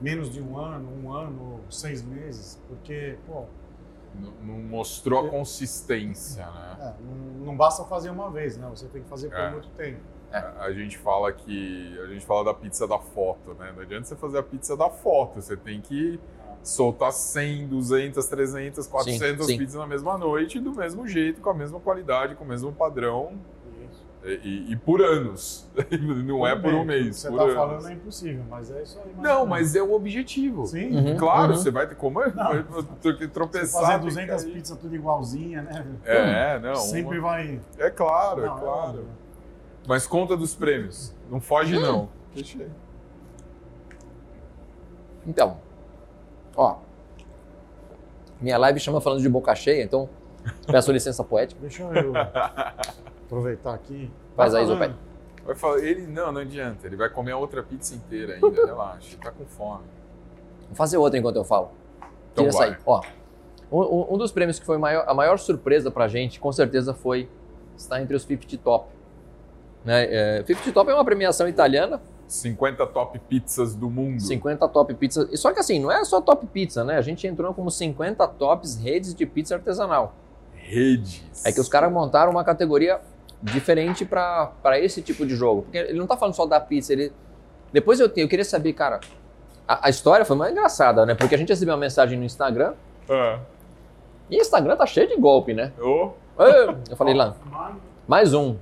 menos de um ano, um ano, seis meses, porque, pô, Não, mostrou a consistência, né? é, não, basta fazer uma vez, né? Você tem que fazer por É. muito tempo. A, a gente fala que a gente fala da pizza da foto, né? Não adianta você fazer a pizza da foto, você tem que soltar 100, 200, 300, 400 sim. pizzas na mesma noite, do mesmo jeito, com a mesma qualidade, com o mesmo padrão. E, e- por anos. Não é Tudo por bem, um o que mês, Você por tá anos. falando é impossível, mas é isso aí. Não, menos. mas é o objetivo. Sim. Uhum. Claro, Uhum. você vai ter como eu, Não. tropeçar. fazer tem que 200 cair. pizzas tudo igualzinha, né? É, não. Sempre uma- vai. É claro, Não, é claro. óbvio. Mas conta dos prêmios. Não foge, não. Deixa aí. Então, ó. Minha live chama falando de boca cheia, então peço licença poética. Deixa eu aproveitar aqui. Faz Vai aí. Zopé. Vai falar, ele não, não adianta. Ele vai comer a outra pizza inteira ainda. Relaxa, ele tá com fome. Vou fazer outra enquanto eu falo. Então Tira essa vai. aí. Ó, um, um- dos prêmios que foi maior- a maior surpresa pra gente, com certeza, foi estar entre os 50 Top. Né? É, 50 Top é uma premiação italiana, 50 top pizzas do mundo. 50 top pizzas. E Só que assim, não é só top pizza, né? A gente entrou como 50 tops redes de pizza artesanal. Redes. É que os caras montaram uma categoria diferente pra esse tipo de jogo. Porque ele não tá falando só da pizza, ele. Depois eu, eu queria saber, cara. A, a história foi mais engraçada, né? Porque a gente recebeu uma mensagem no Instagram Ah. e o Instagram tá cheio de golpe, né? Ô, Ê, Eu falei lá, mais um.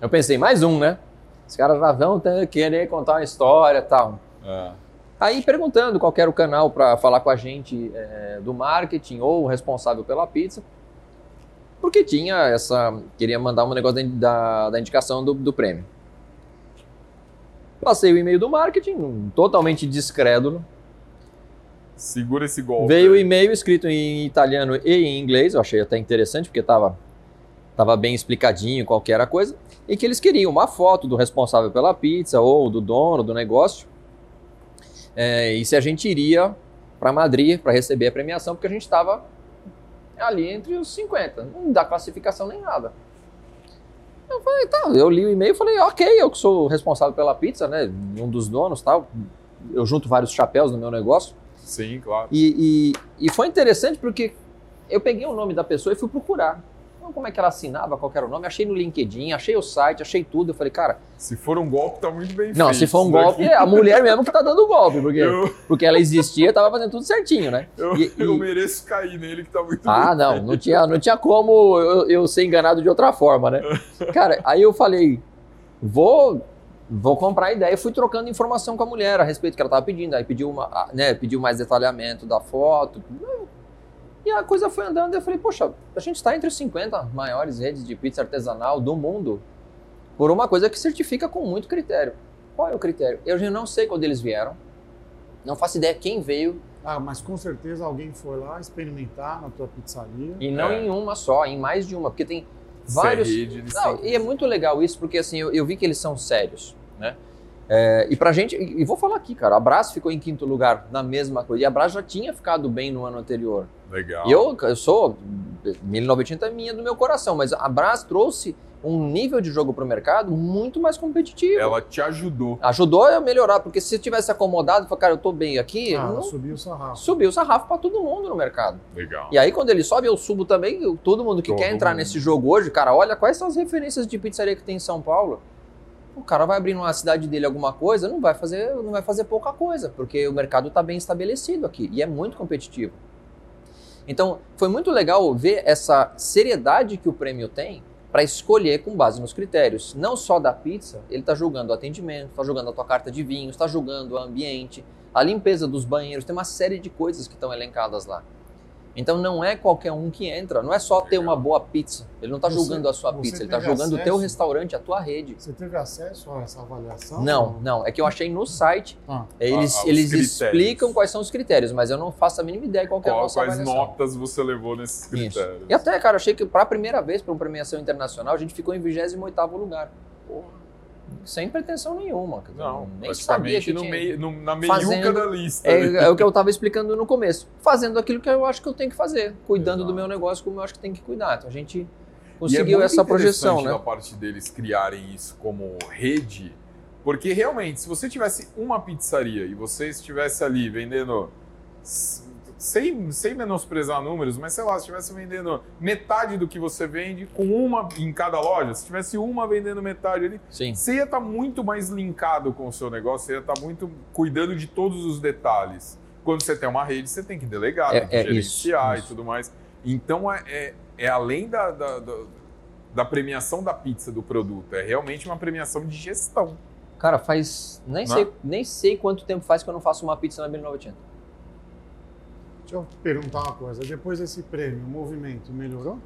Eu pensei, mais um, né? Os caras já vão querer contar uma história e tal. ah. Aí perguntando qual era o canal para falar com a gente é, do marketing ou o responsável pela pizza. Porque tinha essa. Queria mandar um negócio da, da, indicação do, do prêmio. Passei o e-mail do marketing, totalmente descrédulo. Segura esse golpe. Veio o e-mail escrito em italiano e em inglês, eu achei até interessante, porque estava tava bem explicadinho qual que era a coisa, e que eles queriam uma foto do responsável pela pizza ou do dono do negócio, é, e se a gente iria para Madrid para receber a premiação, porque a gente estava ali entre os 50, não dá classificação nem nada. Eu falei, tá, eu li o e-mail e falei, ok, eu que sou responsável pela pizza, né, um dos donos tal, eu junto vários chapéus no meu negócio, Sim, claro. e, e, e foi interessante porque eu peguei o nome da pessoa e fui procurar. Como é que ela assinava, qual era o nome? Achei no LinkedIn, achei o site, achei tudo. Eu falei, cara, Se for um golpe, tá muito bem não, feito. se for um isso golpe, daqui. é a mulher mesmo que tá dando o golpe, porque, Eu, porque ela existia, tava fazendo tudo certinho, né? eu, E- eu e- mereço cair nele, que tá muito Ah, não, não tinha, não tinha como eu, eu ser enganado de outra forma, né? Cara, aí eu falei, vou, vou comprar a ideia. Fui trocando informação com a mulher a respeito do que ela estava pedindo. Aí pediu, uma, né, pediu mais detalhamento da foto. E a coisa foi andando. Eu falei, poxa, a gente está entre os 50 maiores redes de pizza artesanal do mundo por uma coisa que certifica com muito critério. Qual é o critério? Eu já não sei quando eles vieram. Não faço ideia quem veio Ah, mas com certeza alguém foi lá experimentar na tua pizzaria. e não É. em uma só, em mais de uma, porque tem é vários. eles Não, e é muito legal isso, porque assim, eu, eu vi que eles são sérios, né? É, e pra gente, e vou falar aqui, cara, a Brás ficou em quinto lugar na mesma coisa, e a Brás já tinha ficado bem no ano anterior. Legal. E eu, eu sou, 1980 é minha do meu coração, mas a Brás trouxe um nível de jogo pro mercado muito mais competitivo. Ela te ajudou. Ajudou a melhorar, porque se eu tivesse acomodado e falar, cara, eu tô bem aqui, Ah, não- subiu o sarrafo. subiu o sarrafo pra todo mundo no mercado. Legal. E aí, quando ele sobe, eu subo também. eu- Todo mundo que Todo quer entrar mundo. nesse jogo hoje, cara, olha quais são as referências de pizzaria que tem em São Paulo. O cara vai abrir numa cidade dele alguma coisa, não vai fazer, não vai fazer pouca coisa, porque o mercado está bem estabelecido aqui e é muito competitivo. Então, foi muito legal ver essa seriedade que o prêmio tem para escolher com base nos critérios. Não só da pizza, ele está julgando o atendimento, está julgando a tua carta de vinhos, está julgando o ambiente, a limpeza dos banheiros, tem uma série de coisas que estão elencadas lá. Então não é qualquer um que entra, não é só ter uma boa pizza. Ele não está julgando a sua pizza, ele está julgando o teu restaurante, a tua rede. Você teve acesso a essa avaliação? Não, não, é que eu achei no site, Ah, eles, Ah, os eles critérios. explicam quais são os critérios, mas eu não faço a mínima ideia qual que é a Qual- nossa quais avaliação. notas você levou nesses Isso. critérios? E até, cara, achei que para a primeira vez, para uma premiação internacional, a gente ficou em 28º lugar. Sem pretensão nenhuma. dizer, Não, nem sabia que no tinha. no- na meiuca Fazendo- da lista. É, é o que eu estava explicando no começo. Fazendo aquilo que eu acho que eu tenho que fazer. Cuidando Exato. do meu negócio como eu acho que tem que cuidar. Então a gente é conseguiu muito essa projeção, interessante né? da parte deles criarem isso como rede, porque realmente, se você tivesse uma pizzaria e você estivesse ali vendendo, sem, sem menosprezar números, mas sei lá, se estivesse vendendo metade do que você vende com uma em cada loja, se tivesse uma vendendo metade ali, Sim. você ia estar muito mais linkado com o seu negócio, você ia estar muito cuidando de todos os detalhes. quando você tem uma rede, você tem que delegar, É- tem que é gerenciar isso, e tudo mais. Então é, é, é além da, da, da- da premiação da pizza do produto, é realmente uma premiação de gestão. Cara, faz. Nem, Não? sei, nem sei quanto tempo faz que eu não faço uma pizza na 1980. Deixa eu perguntar uma coisa. Depois desse prêmio, o movimento melhorou?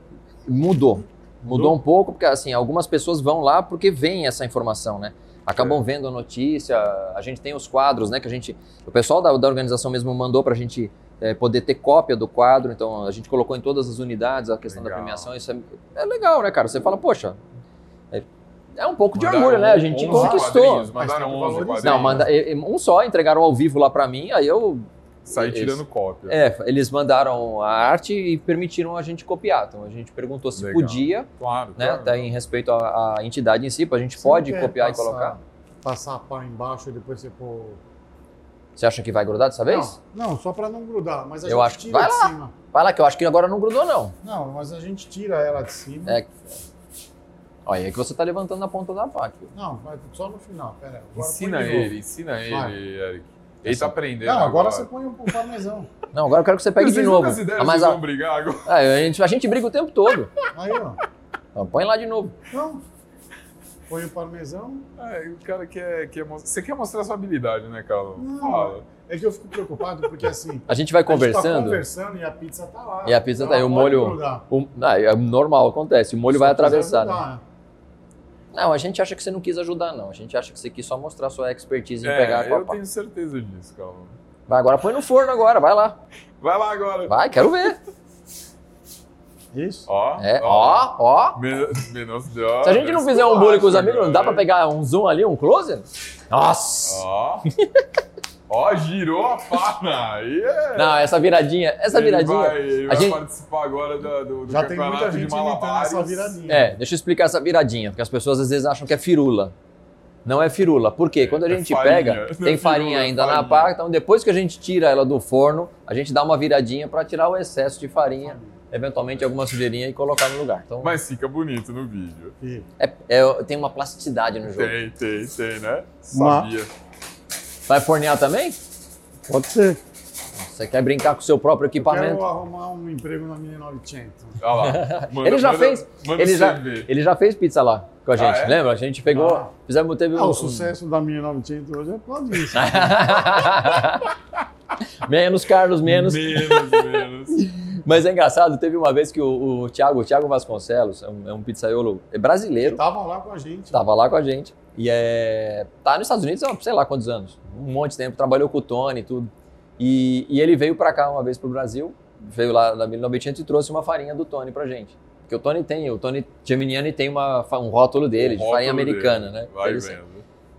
Mudou. Mudou Mudou? um pouco, porque assim, algumas pessoas vão lá porque veem essa informação, né? Acabam É. vendo a notícia, a gente tem os quadros, né? Que a gente. O pessoal da, da organização mesmo mandou pra gente é, poder ter cópia do quadro, então a gente colocou em todas as unidades a questão da Legal. premiação. Isso é, é legal, né, cara? Você fala, poxa. É, é um pouco de Mandaram orgulho, né? A gente 11 conquistou. Mandaram tem que 11 valorizar. quadrinhos. Não, manda, um só, entregaram ao vivo lá pra mim, aí eu Sair tirando cópia. É, eles mandaram a arte e permitiram a gente copiar. Então a gente perguntou se Legal. podia, Claro, né? claro. Até em respeito à, à entidade em si, a gente Você não pode quer copiar passar- e colocar. Passar a pá embaixo e depois você pôr. Você acha que vai grudar dessa vez? Não, não, só para não grudar. Mas a Eu gente acho que- tira vai de lá. cima. Vai lá, que eu acho que agora não grudou, não. Não, mas a gente tira ela de cima. É. Olha, é que você tá levantando na ponta da faca. Não, vai só no final. Pera. Agora Ensina ele, ensina Vai. ele, Eric. Ele tá aprendendo. Não, agora você põe um, parmesão. Não, agora eu quero que você pegue de Vocês novo. se deram, Ah, mas a, vão brigar agora. ah, a, gente, a gente briga o tempo todo. Aí, ó. Então, põe lá de novo. Não. Põe o parmesão. É, o cara quer, quer mostrar. Você quer mostrar sua habilidade, né, Carlos? Não. Fala. É que eu fico preocupado porque assim. A gente vai A gente tá conversando. conversando e a pizza tá lá. E a pizza tá aí, o molho- o- ah, é normal, acontece. O molho vai atravessar. grudar, né? Não, a gente acha que você não quis ajudar, não. A gente acha que você quis só mostrar sua expertise em É, pegar a eu copa. tenho certeza disso, Carlos. Vai, agora põe no forno agora, vai lá. Vai lá agora. Vai, quero ver. Isso. Ó, É, ó, ó. Menos, menos Se a gente não fizer um bullying com os amigos, não dá pra pegar um zoom ali, um close? Nossa! Ó. Ó, girou a. Aí é. Não, essa viradinha, essa Ele viradinha. vai, ele a vai gente- participar agora do, do, do Já tem muita de gente imitando essa viradinha. É, deixa eu explicar essa viradinha, porque as pessoas às vezes acham que é firula. Não é firula. Por quê? Quando a É gente farinha. pega, Não é tem firula, farinha é ainda na farinha. pá, então depois que a gente tira ela do forno, a gente dá uma viradinha pra tirar o excesso de farinha, eventualmente alguma sujeirinha e colocar no lugar. Então, Mas fica bonito no vídeo. É- é- tem uma plasticidade no jogo. Tem, tem, tem, né? Uma- Sabia. Vai fornear também? Pode ser. Você quer brincar com o seu próprio Eu equipamento? quero arrumar um emprego na 1900. Olha lá. Manda- Ele já manda- fez, Manda ele já, ele já fez pizza lá com a gente, é? lembra? A gente pegou, Ah. fizemos, teve Ah, um- o sucesso da 1900 hoje é por causa disso. menos, Carlos, menos. Menos, menos. Mas é engraçado, teve uma vez que o, o Thiago, o Thiago Vasconcelos, é um, é um pizzaiolo brasileiro, Estavam lá com a gente. tava lá com a gente. E é, tá nos Estados Unidos há sei lá quantos anos, um monte de tempo, trabalhou com o Tony e tudo. E, e ele veio pra cá uma vez pro Brasil, veio lá na 1900 e trouxe uma farinha do Tony pra gente. Porque o Tony tem, o Tony Geminiani tem uma, um rótulo dele, O de farinha rótulo americana, dele. né? Vai Ele- vendo.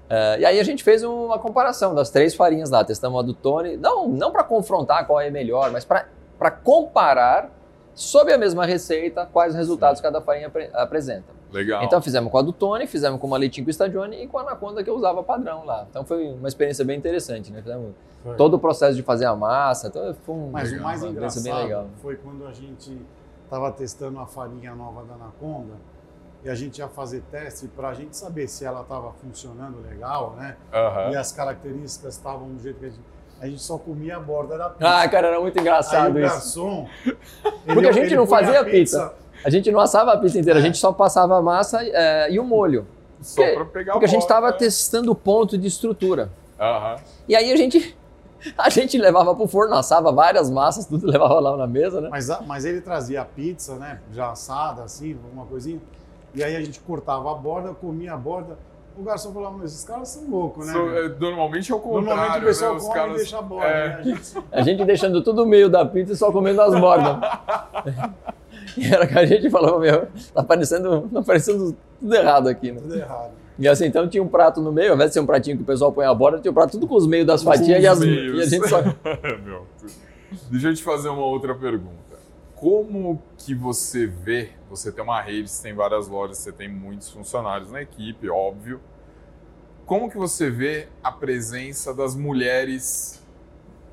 É, e aí a gente fez uma comparação das três farinhas lá, testamos a do Tony, não, não para confrontar qual é melhor, mas para comparar, sob a mesma receita, quais resultados cada farinha apre- apresenta. Legal. Então fizemos com a do Tony, fizemos com uma leitinho com Stagione e com a Anaconda que eu usava padrão lá. Então foi uma experiência bem interessante, né? Fizemos Foi. todo o processo de fazer a massa, então foi um, Mas Legal. o mais uma experiência engraçado bem legal. foi quando a gente estava testando a farinha nova da Anaconda e a gente ia fazer teste para a gente saber se ela estava funcionando legal, né? Aham. E as características estavam do jeito que a gente... A gente só comia a borda da pizza. Ah, cara, era muito Aí engraçado o isso. garçom... Porque a gente não fazia pizza. A gente não assava a pizza inteira, a É. gente só passava a massa é, e o molho. Só pra pegar Porque a gente bola, estava né? testando o ponto de estrutura. Aham. E aí a gente, a gente levava pro forno, assava várias massas, tudo levava lá na mesa, né? Mas, a- mas ele trazia a pizza, né? Já assada, assim, alguma coisinha. E aí a gente cortava a borda, comia a borda. O garçom falava, mas esses caras são loucos, né? So- meu?" é, Normalmente é o contrário, Normalmente o pessoal né? Come caras... e deixa a borda. é. né? A gente... A gente deixando tudo o meio da pizza e só comendo as bordas. E era que a gente falava, meu, tá parecendo, tá parecendo tudo errado aqui, né? Tudo errado. E assim, então tinha um prato no meio, ao invés de ser um pratinho que o pessoal põe a borda, tinha um prato tudo com os meios das fatias e, as, meios. e a gente só... Meu, Deixa eu te fazer uma outra pergunta. Como que você vê, você tem uma rede, você tem várias lojas, você tem muitos funcionários na equipe, óbvio. Como que você vê a presença das mulheres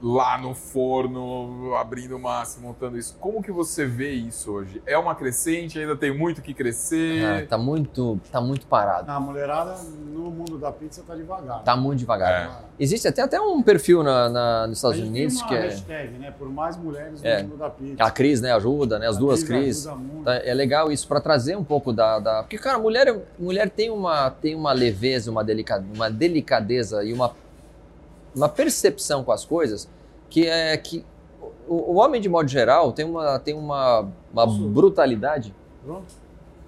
lá no forno, abrindo massa, montando isso. Como que você vê isso hoje? É uma crescente? Ainda tem muito que crescer? Ah, tá muito, tá muito parado. A mulherada no mundo da pizza tá devagar. Tá muito devagar. É. Existe até, até um perfil na, na- nos Estados Unidos tem que uma é hashtag, né? Por mais mulheres no É. mundo da pizza. a Cris, né? Ajuda, né? As A duas Cris. Tá, É legal isso para trazer um pouco da, da- porque cara, mulher mulher tem uma tem uma leveza, uma delica, uma delicadeza e uma uma percepção com as coisas que é que o, o homem de modo geral tem uma tem uma, uma brutalidade. Pronto?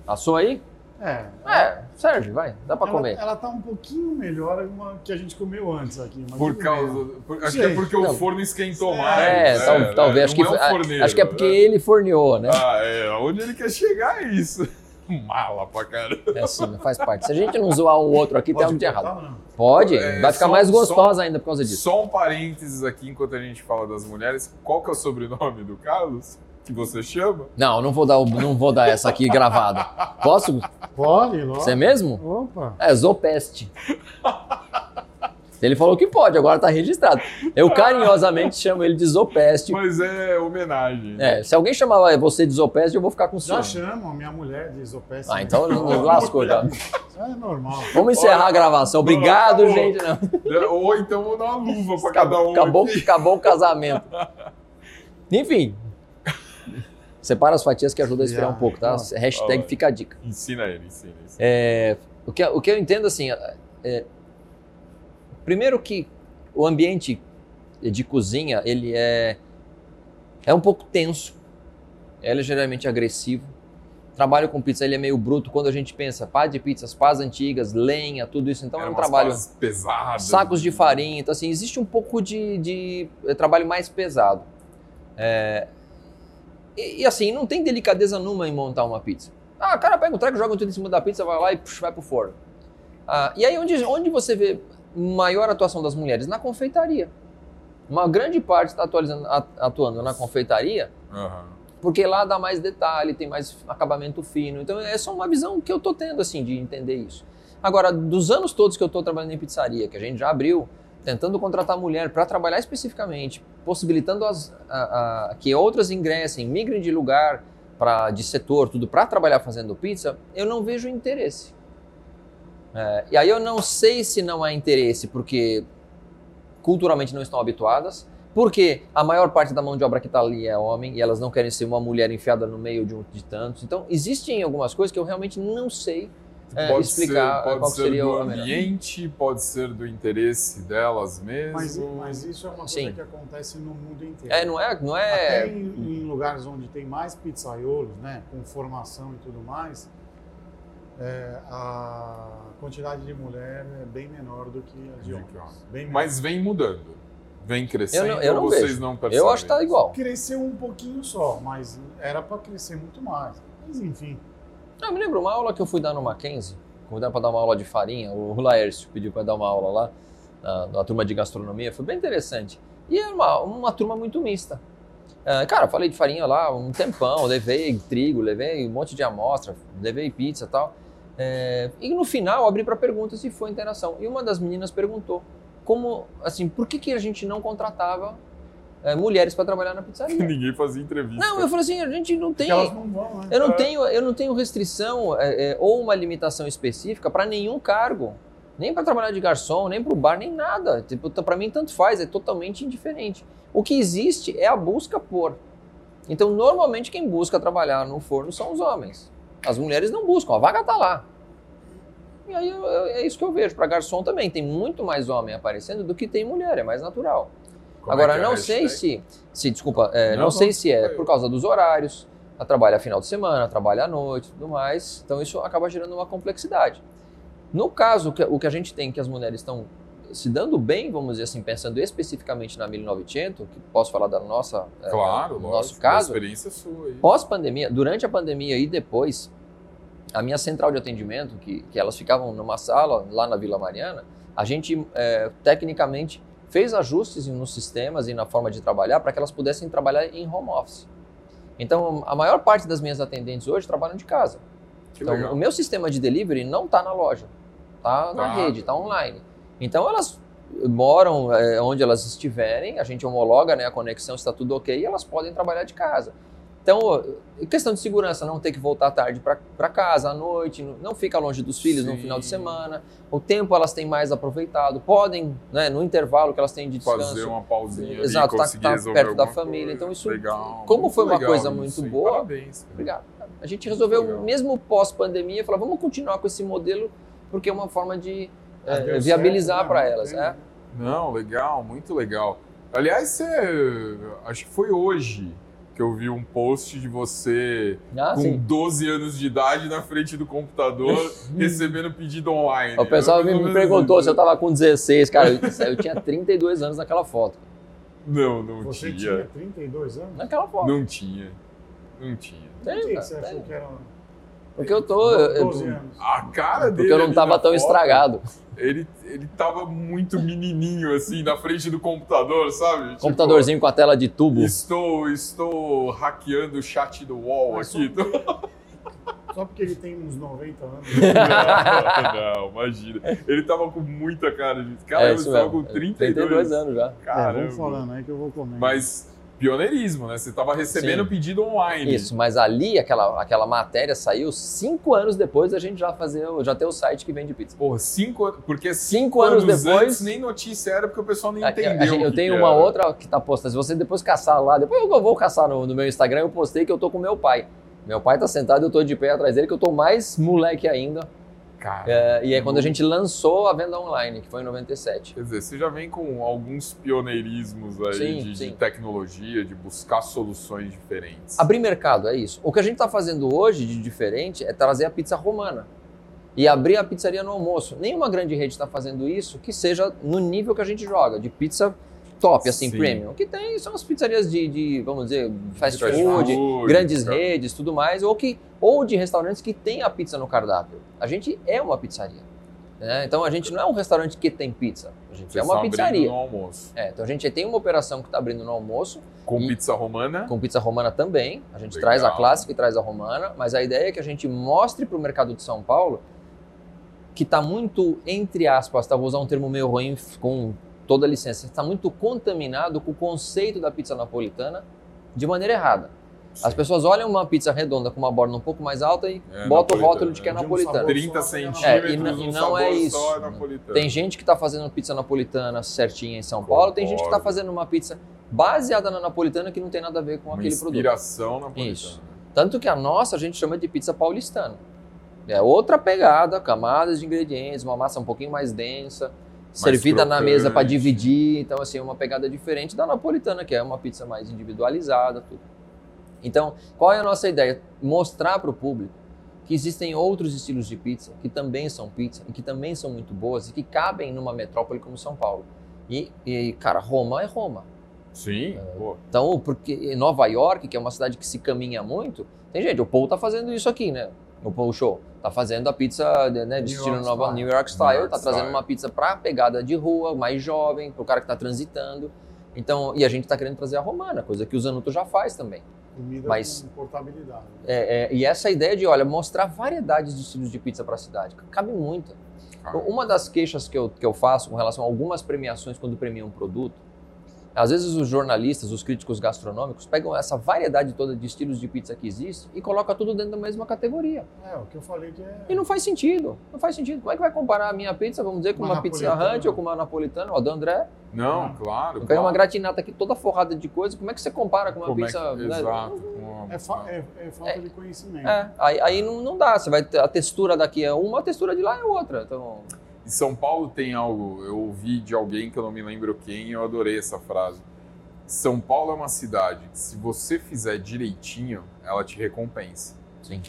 Assou aí? É. É, serve, vai, dá para ela, comer. ela tá um pouquinho melhor uma que a gente comeu antes aqui. mas Por causa. por- acho que é porque Não. o forno esquentou É, mais. É, tal- né? talvez acho Não que é o foi- forneiro, acho que é porque né? ele forneou, né? Ah, é. Onde ele quer chegar é isso. Mala pra caramba. É assim, faz parte. Se a gente não zoar um outro aqui, tem algo de errado. não? Pode, É, vai ficar só- mais só- gostosa ainda por causa disso. Só um parênteses aqui enquanto a gente fala das mulheres. Qual que é o sobrenome do Carlos? Que você chama? Não, não vou dar, não vou dar essa aqui gravada. Posso? Pode, lógico. Você mesmo? Opa. É, Zopeste. Ele falou que pode, agora tá registrado. Eu carinhosamente chamo ele de Zopeste. Mas é homenagem. É, se alguém chamar você de Zopeste, eu vou ficar com Já ciúme. chamo a minha mulher de isopécia. Ah, então lascou já. Isso é normal. Vamos encerrar a gravação. Obrigado, Não, gente. Não. Ou então vou dar uma luva pra cada um. Acabou, aqui. acabou o casamento. Enfim. Separa as fatias que ajuda a esfriar um pouco, tá? Nossa. Hashtag fica a dica. Ensina ele, ensina. ensina. É, o, que, o que eu entendo assim, é, primeiro que o ambiente de cozinha ele é é um pouco tenso, é ligeiramente agressivo. Trabalho com pizza ele é meio bruto quando a gente pensa pá de pizzas, pás antigas, lenha, tudo isso. Então é Eram um trabalho pás pesadas. sacos de farinha, então assim existe um pouco de, de é, trabalho mais pesado. É, e, e, assim não tem delicadeza nenhuma em montar uma pizza. Ah, o cara pega um treco, joga tudo em cima da pizza, vai lá e puxa, vai pro forno. Ah, e aí onde, onde você vê maior atuação das mulheres? Na confeitaria. Uma grande parte está atuando na confeitaria Aham. porque lá dá mais detalhe, tem mais acabamento fino. Então é só uma visão que eu tô tendo assim de entender isso. Agora, dos anos todos que eu tô trabalhando em pizzaria, que a gente já abriu, tentando contratar mulher para trabalhar especificamente, possibilitando as, a- a- que outras ingressem, migrem de lugar, pra, de setor, tudo para trabalhar fazendo pizza, eu não vejo interesse. É, e aí eu não sei se não há interesse porque culturalmente não estão habituadas, porque a maior parte da mão de obra que está ali é homem e elas não querem ser uma mulher enfiada no meio de, um, de tantos. Então, existem algumas coisas que eu realmente não sei é, Pode explicar ser, pode qual ser seria do ambiente, pode ser do interesse delas mesmo. Mas, mas isso é uma coisa Sim. que acontece no mundo inteiro. É, não é, não Até é. em, em lugares onde tem mais pizzaiolos, né, com formação e tudo mais, é, a quantidade de mulher é bem menor do que a de homens. Bem. Mas vem mudando. Vem crescendo Eu não- eu não vocês vejo. não percebem? Eu acho que tá igual. cresceu um pouquinho só, mas era para crescer muito mais. Mas enfim, Eu me lembro uma aula que eu fui dar no Mackenzie, convidaram para dar uma aula de farinha, o Laércio pediu para dar uma aula lá, na, na turma de gastronomia, foi bem interessante. E é uma, uma turma muito mista. É, cara, falei de farinha lá um tempão, levei trigo, levei um monte de amostra, levei pizza e tal. É, e no final abri para perguntas e foi interação. E uma das meninas perguntou como, assim, por que, que a gente não contratava é, mulheres para trabalhar na pizzaria? Ninguém fazia entrevista. Não, eu falei assim, a gente não tem. elas não vão, né? Eu não É. tenho, eu não tenho restrição é, é, ou uma limitação específica para nenhum cargo. Nem para trabalhar de garçom, nem para o bar, nem nada. Tipo, para mim, tanto faz, é totalmente indiferente. O que existe é a busca por. Então, normalmente, quem busca trabalhar no forno são os homens. As mulheres não buscam, a vaga está lá. E aí eu- eu- é isso que eu vejo. Para garçom também, tem muito mais homem aparecendo do que tem mulher, é mais natural. Como é Agora, é não sei se, se desculpa, é, não, Não, sei não, se é por causa dos horários, a trabalha final de semana, trabalha à noite, tudo mais. Então isso acaba gerando uma complexidade. No caso, o que, a gente tem que as mulheres estão se dando bem, vamos dizer assim, pensando especificamente na 1900, que posso falar da nossa, é, Claro, do lógico. nosso caso, experiência sua pós-pandemia, durante a pandemia e depois, a minha central de atendimento, que, que elas ficavam numa sala lá na Vila Mariana, a gente é, tecnicamente fez ajustes nos sistemas e na forma de trabalhar para que elas pudessem trabalhar em home office. Então, a maior parte das minhas atendentes hoje trabalham de casa. Que Então, o meu sistema de delivery não está na loja, está na Tá. rede, está online. Então, elas moram é, onde elas estiverem, a gente homologa né, a conexão, está tudo ok, e elas podem trabalhar de casa. Então, questão de segurança, não ter que voltar tarde para casa à noite, não fica longe dos filhos Sim. no final de semana. O tempo elas têm mais aproveitado, podem, né, no intervalo que elas têm de descanso. Fazer uma pausinha. Exato, tá, tá perto da família. Coisa. Então, isso, legal, como foi uma coisa muito boa. Parabéns. Obrigado. A gente resolveu, mesmo pós-pandemia, falar, vamos continuar com esse modelo, porque é uma forma de é, viabilizar para elas. É. Não, legal, muito legal. Aliás, você, acho que foi hoje que eu vi um post de você ah, com sim. 12 anos de idade na frente do computador recebendo pedido online. O pessoal me, me perguntou se eu tava com 16, cara. Eu, eu tinha 32 anos naquela foto. Não, não você tinha. Você tinha 32 anos? Naquela foto. Não tinha. Não tinha. Tem, Por que você achou que era... Porque eu tô. Eu, a cara dele. Porque eu não tava tão foto, estragado. Ele, ele tava muito menininho, assim, na frente do computador, sabe? Tipo, Computadorzinho tipo, com a tela de tubo. Estou, estou hackeando o chat do UOL Mas aqui. Só... só porque ele tem uns 90 anos. Não, não, imagina. Ele tava com muita cara de. Cara, é, ele tava com 32, 32 anos já. Caramba. É, vamos falando aí que eu vou comer. Mas pioneirismo, né? Você estava recebendo Sim. pedido online. Isso, mas ali aquela, aquela matéria saiu cinco anos depois da gente já fazer, já ter o site que vende pizza. Porra, cinco porque cinco, cinco anos, anos, depois antes, nem notícia era porque o pessoal nem entendeu. Gente, eu tenho uma era. outra que tá posta. Se você depois caçar lá, depois eu vou caçar no, no meu Instagram, eu postei que eu tô com meu pai. Meu pai tá sentado, eu tô de pé atrás dele, que eu tô mais moleque ainda. Cara, é, e é quando a gente lançou a venda online, que foi em 97. Quer dizer, você já vem com alguns pioneirismos aí sim, de, sim. de, tecnologia, de buscar soluções diferentes. Abrir mercado, é isso. O que a gente está fazendo hoje de diferente é trazer a pizza romana e abrir a pizzaria no almoço. Nenhuma grande rede está fazendo isso que seja no nível que a gente joga, de pizza top, assim, Sim. premium. O que tem são as pizzarias de, de vamos dizer, fast food, food, grandes redes, tudo mais, ou, que, ou de restaurantes que tem a pizza no cardápio. A gente é uma pizzaria. Né? Então a gente não é um restaurante que tem pizza, a gente Vocês é uma pizzaria. no almoço. É, então a gente tem uma operação que está abrindo no almoço. Com pizza romana? Com pizza romana também. A gente Legal. traz a clássica e traz a romana, mas a ideia é que a gente mostre para o mercado de São Paulo que está muito, entre aspas, tá, vou usar um termo meio ruim com toda a licença, está muito contaminado com o conceito da pizza napolitana de maneira errada. Sim. As pessoas olham uma pizza redonda com uma borda um pouco mais alta e é, botam o rótulo de que é napolitana. Um 30 centímetros, é, e, um e não é isso. É tem gente que está fazendo pizza napolitana certinha em São Paulo, tem gente que está fazendo uma pizza baseada na napolitana que não tem nada a ver com uma aquele produto. inspiração napolitana. Isso. Tanto que a nossa a gente chama de pizza paulistana. É outra pegada, camadas de ingredientes, uma massa um pouquinho mais densa servida na mesa para dividir. Então, assim, é uma pegada diferente da napolitana, que é uma pizza mais individualizada. Tudo. Então, qual é a nossa ideia? Mostrar para o público que existem outros estilos de pizza que também são pizza e que também são muito boas e que cabem numa metrópole como São Paulo. E, e cara, Roma é Roma. Sim. É, então, porque Nova York, que é uma cidade que se caminha muito, tem gente, o Paul tá fazendo isso aqui, né? O Paul Show tá fazendo a pizza né, de estilo nova New York Style, New York tá trazendo uma pizza para pegada de rua, mais jovem, para o cara que está transitando. Então, e a gente está querendo trazer a romana, coisa que o Zanuto já faz também. Comida Mas, com portabilidade. É, é, e essa ideia de, olha, mostrar variedades de estilos de pizza para a cidade, cabe muito. Ah. Uma das queixas que eu, que eu faço com relação a algumas premiações quando premiam um produto, às vezes os jornalistas, os críticos gastronômicos pegam essa variedade toda de estilos de pizza que existe e colocam tudo dentro da mesma categoria. É, o que eu falei que é... E não faz sentido, não faz sentido. Como é que vai comparar a minha pizza, vamos dizer, com uma, uma pizza Hunt ou com uma napolitana, ou a do André? Não, claro. claro. Pega uma gratinata aqui toda forrada de coisa, como é que você compara com uma como pizza... É que... né? Exato. É, fa é, é, falta é, de conhecimento. É, aí, aí não, não dá, você vai ter a textura daqui é uma, a textura de lá é outra, então... Em São Paulo tem algo, eu ouvi de alguém que eu não me lembro quem, eu adorei essa frase são Paulo é uma cidade que, se você fizer direitinho, ela te recompensa. Sim.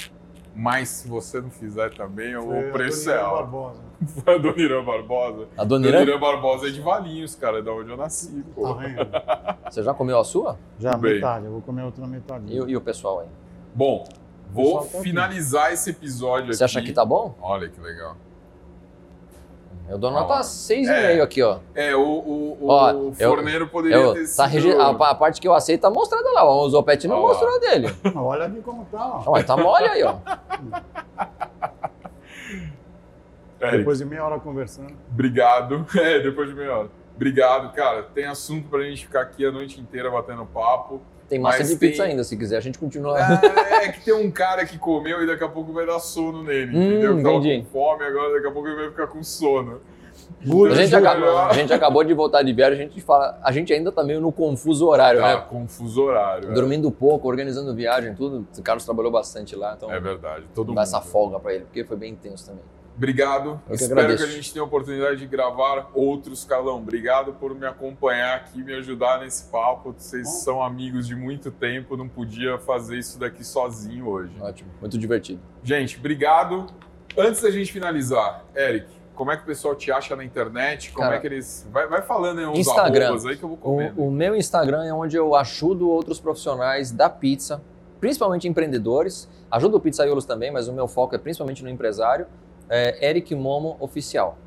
Mas se você não fizer também, o preço é alto. Barbosa. Foi a Dona Irã Barbosa. A Dona Irã? Irã Barbosa é de Valinhos, cara, é da onde eu nasci. Pô. Tá vendo? Você já comeu a sua? Já, Tudo metade. Bem. Eu vou comer outra metade. E, e o pessoal aí? Bom, vou tá finalizar aqui. esse episódio Você aqui. acha que tá bom? Olha que legal. Eu dou nota 6,5 é, aqui, ó. É, o, o, ó, o forneiro eu, poderia eu, ter tá sido... a, a, parte que eu aceito tá mostrada lá. O Zopete não mostrou a dele. Olha aqui como tá, ó. Ó, tá mole aí, ó. Eric, Depois de meia hora conversando. obrigado. É, depois de meia hora. Obrigado, cara. Tem assunto pra gente ficar aqui a noite inteira batendo papo. Tem massa Mas de pizza tem- ainda, se quiser, a gente continua. É, é que tem um cara que comeu e daqui a pouco vai dar sono nele, Hum, entendeu? Tava entendi. com fome, agora daqui a pouco ele vai ficar com sono. A gente, Então, acabou, a gente acabou de voltar de viagem, a gente fala, a gente ainda tá meio no confuso horário, Tá, né? confuso horário. é. Dormindo pouco, organizando viagem, tudo. O Carlos trabalhou bastante lá, então É verdade. Todo dá mundo. essa folga pra ele, porque foi bem intenso também. Obrigado. Eu que Espero agradeço. que a gente tenha a oportunidade de gravar outros, Carlão. Obrigado por me acompanhar aqui, me ajudar nesse papo. Vocês Bom. são amigos de muito tempo, não podia fazer isso daqui sozinho hoje. Ótimo, muito divertido. Gente, obrigado. Antes da gente finalizar, Eric, como é que o pessoal te acha na internet? Como Cara, é que eles. Vai, vai falando aí uns Instagram. arrobas aí que eu vou comendo. O, o meu Instagram é onde eu ajudo outros profissionais da pizza, principalmente empreendedores. Ajudo o pizzaiolos também, mas o meu foco é principalmente no empresário. É Eric Momo Oficial.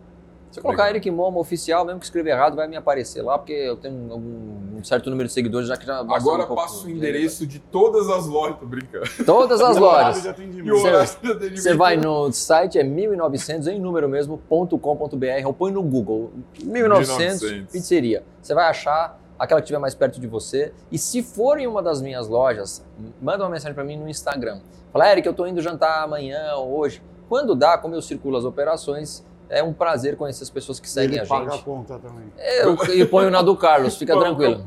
Se eu colocar Legal. Eric Momo Oficial, mesmo que escrever errado, vai me aparecer lá, porque eu tenho um, um certo número de seguidores, já que já Agora um passa o de- endereço de todas as lojas, tô brincando. Todas as lojas. Você vai no site, é 1900, em número mesmo, .com.br, ou põe no Google, 1900, 1900. pizzeria. Você vai achar aquela que estiver mais perto de você. E se for em uma das minhas lojas, manda uma mensagem para mim no Instagram. Fala, Eric, eu tô indo jantar amanhã ou hoje. Quando dá, como eu circulo as operações, é um prazer conhecer as pessoas que seguem Ele a paga a gente. conta também. Eu, eu ponho na do Carlos, fica tranquilo.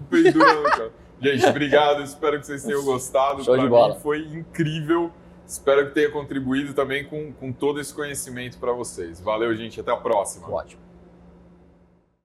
Gente, obrigado. Espero que vocês tenham gostado. Show de Pra bola. mim foi incrível. Espero que tenha contribuído também com, com todo esse conhecimento para vocês. Valeu, gente. Até a próxima. Ótimo.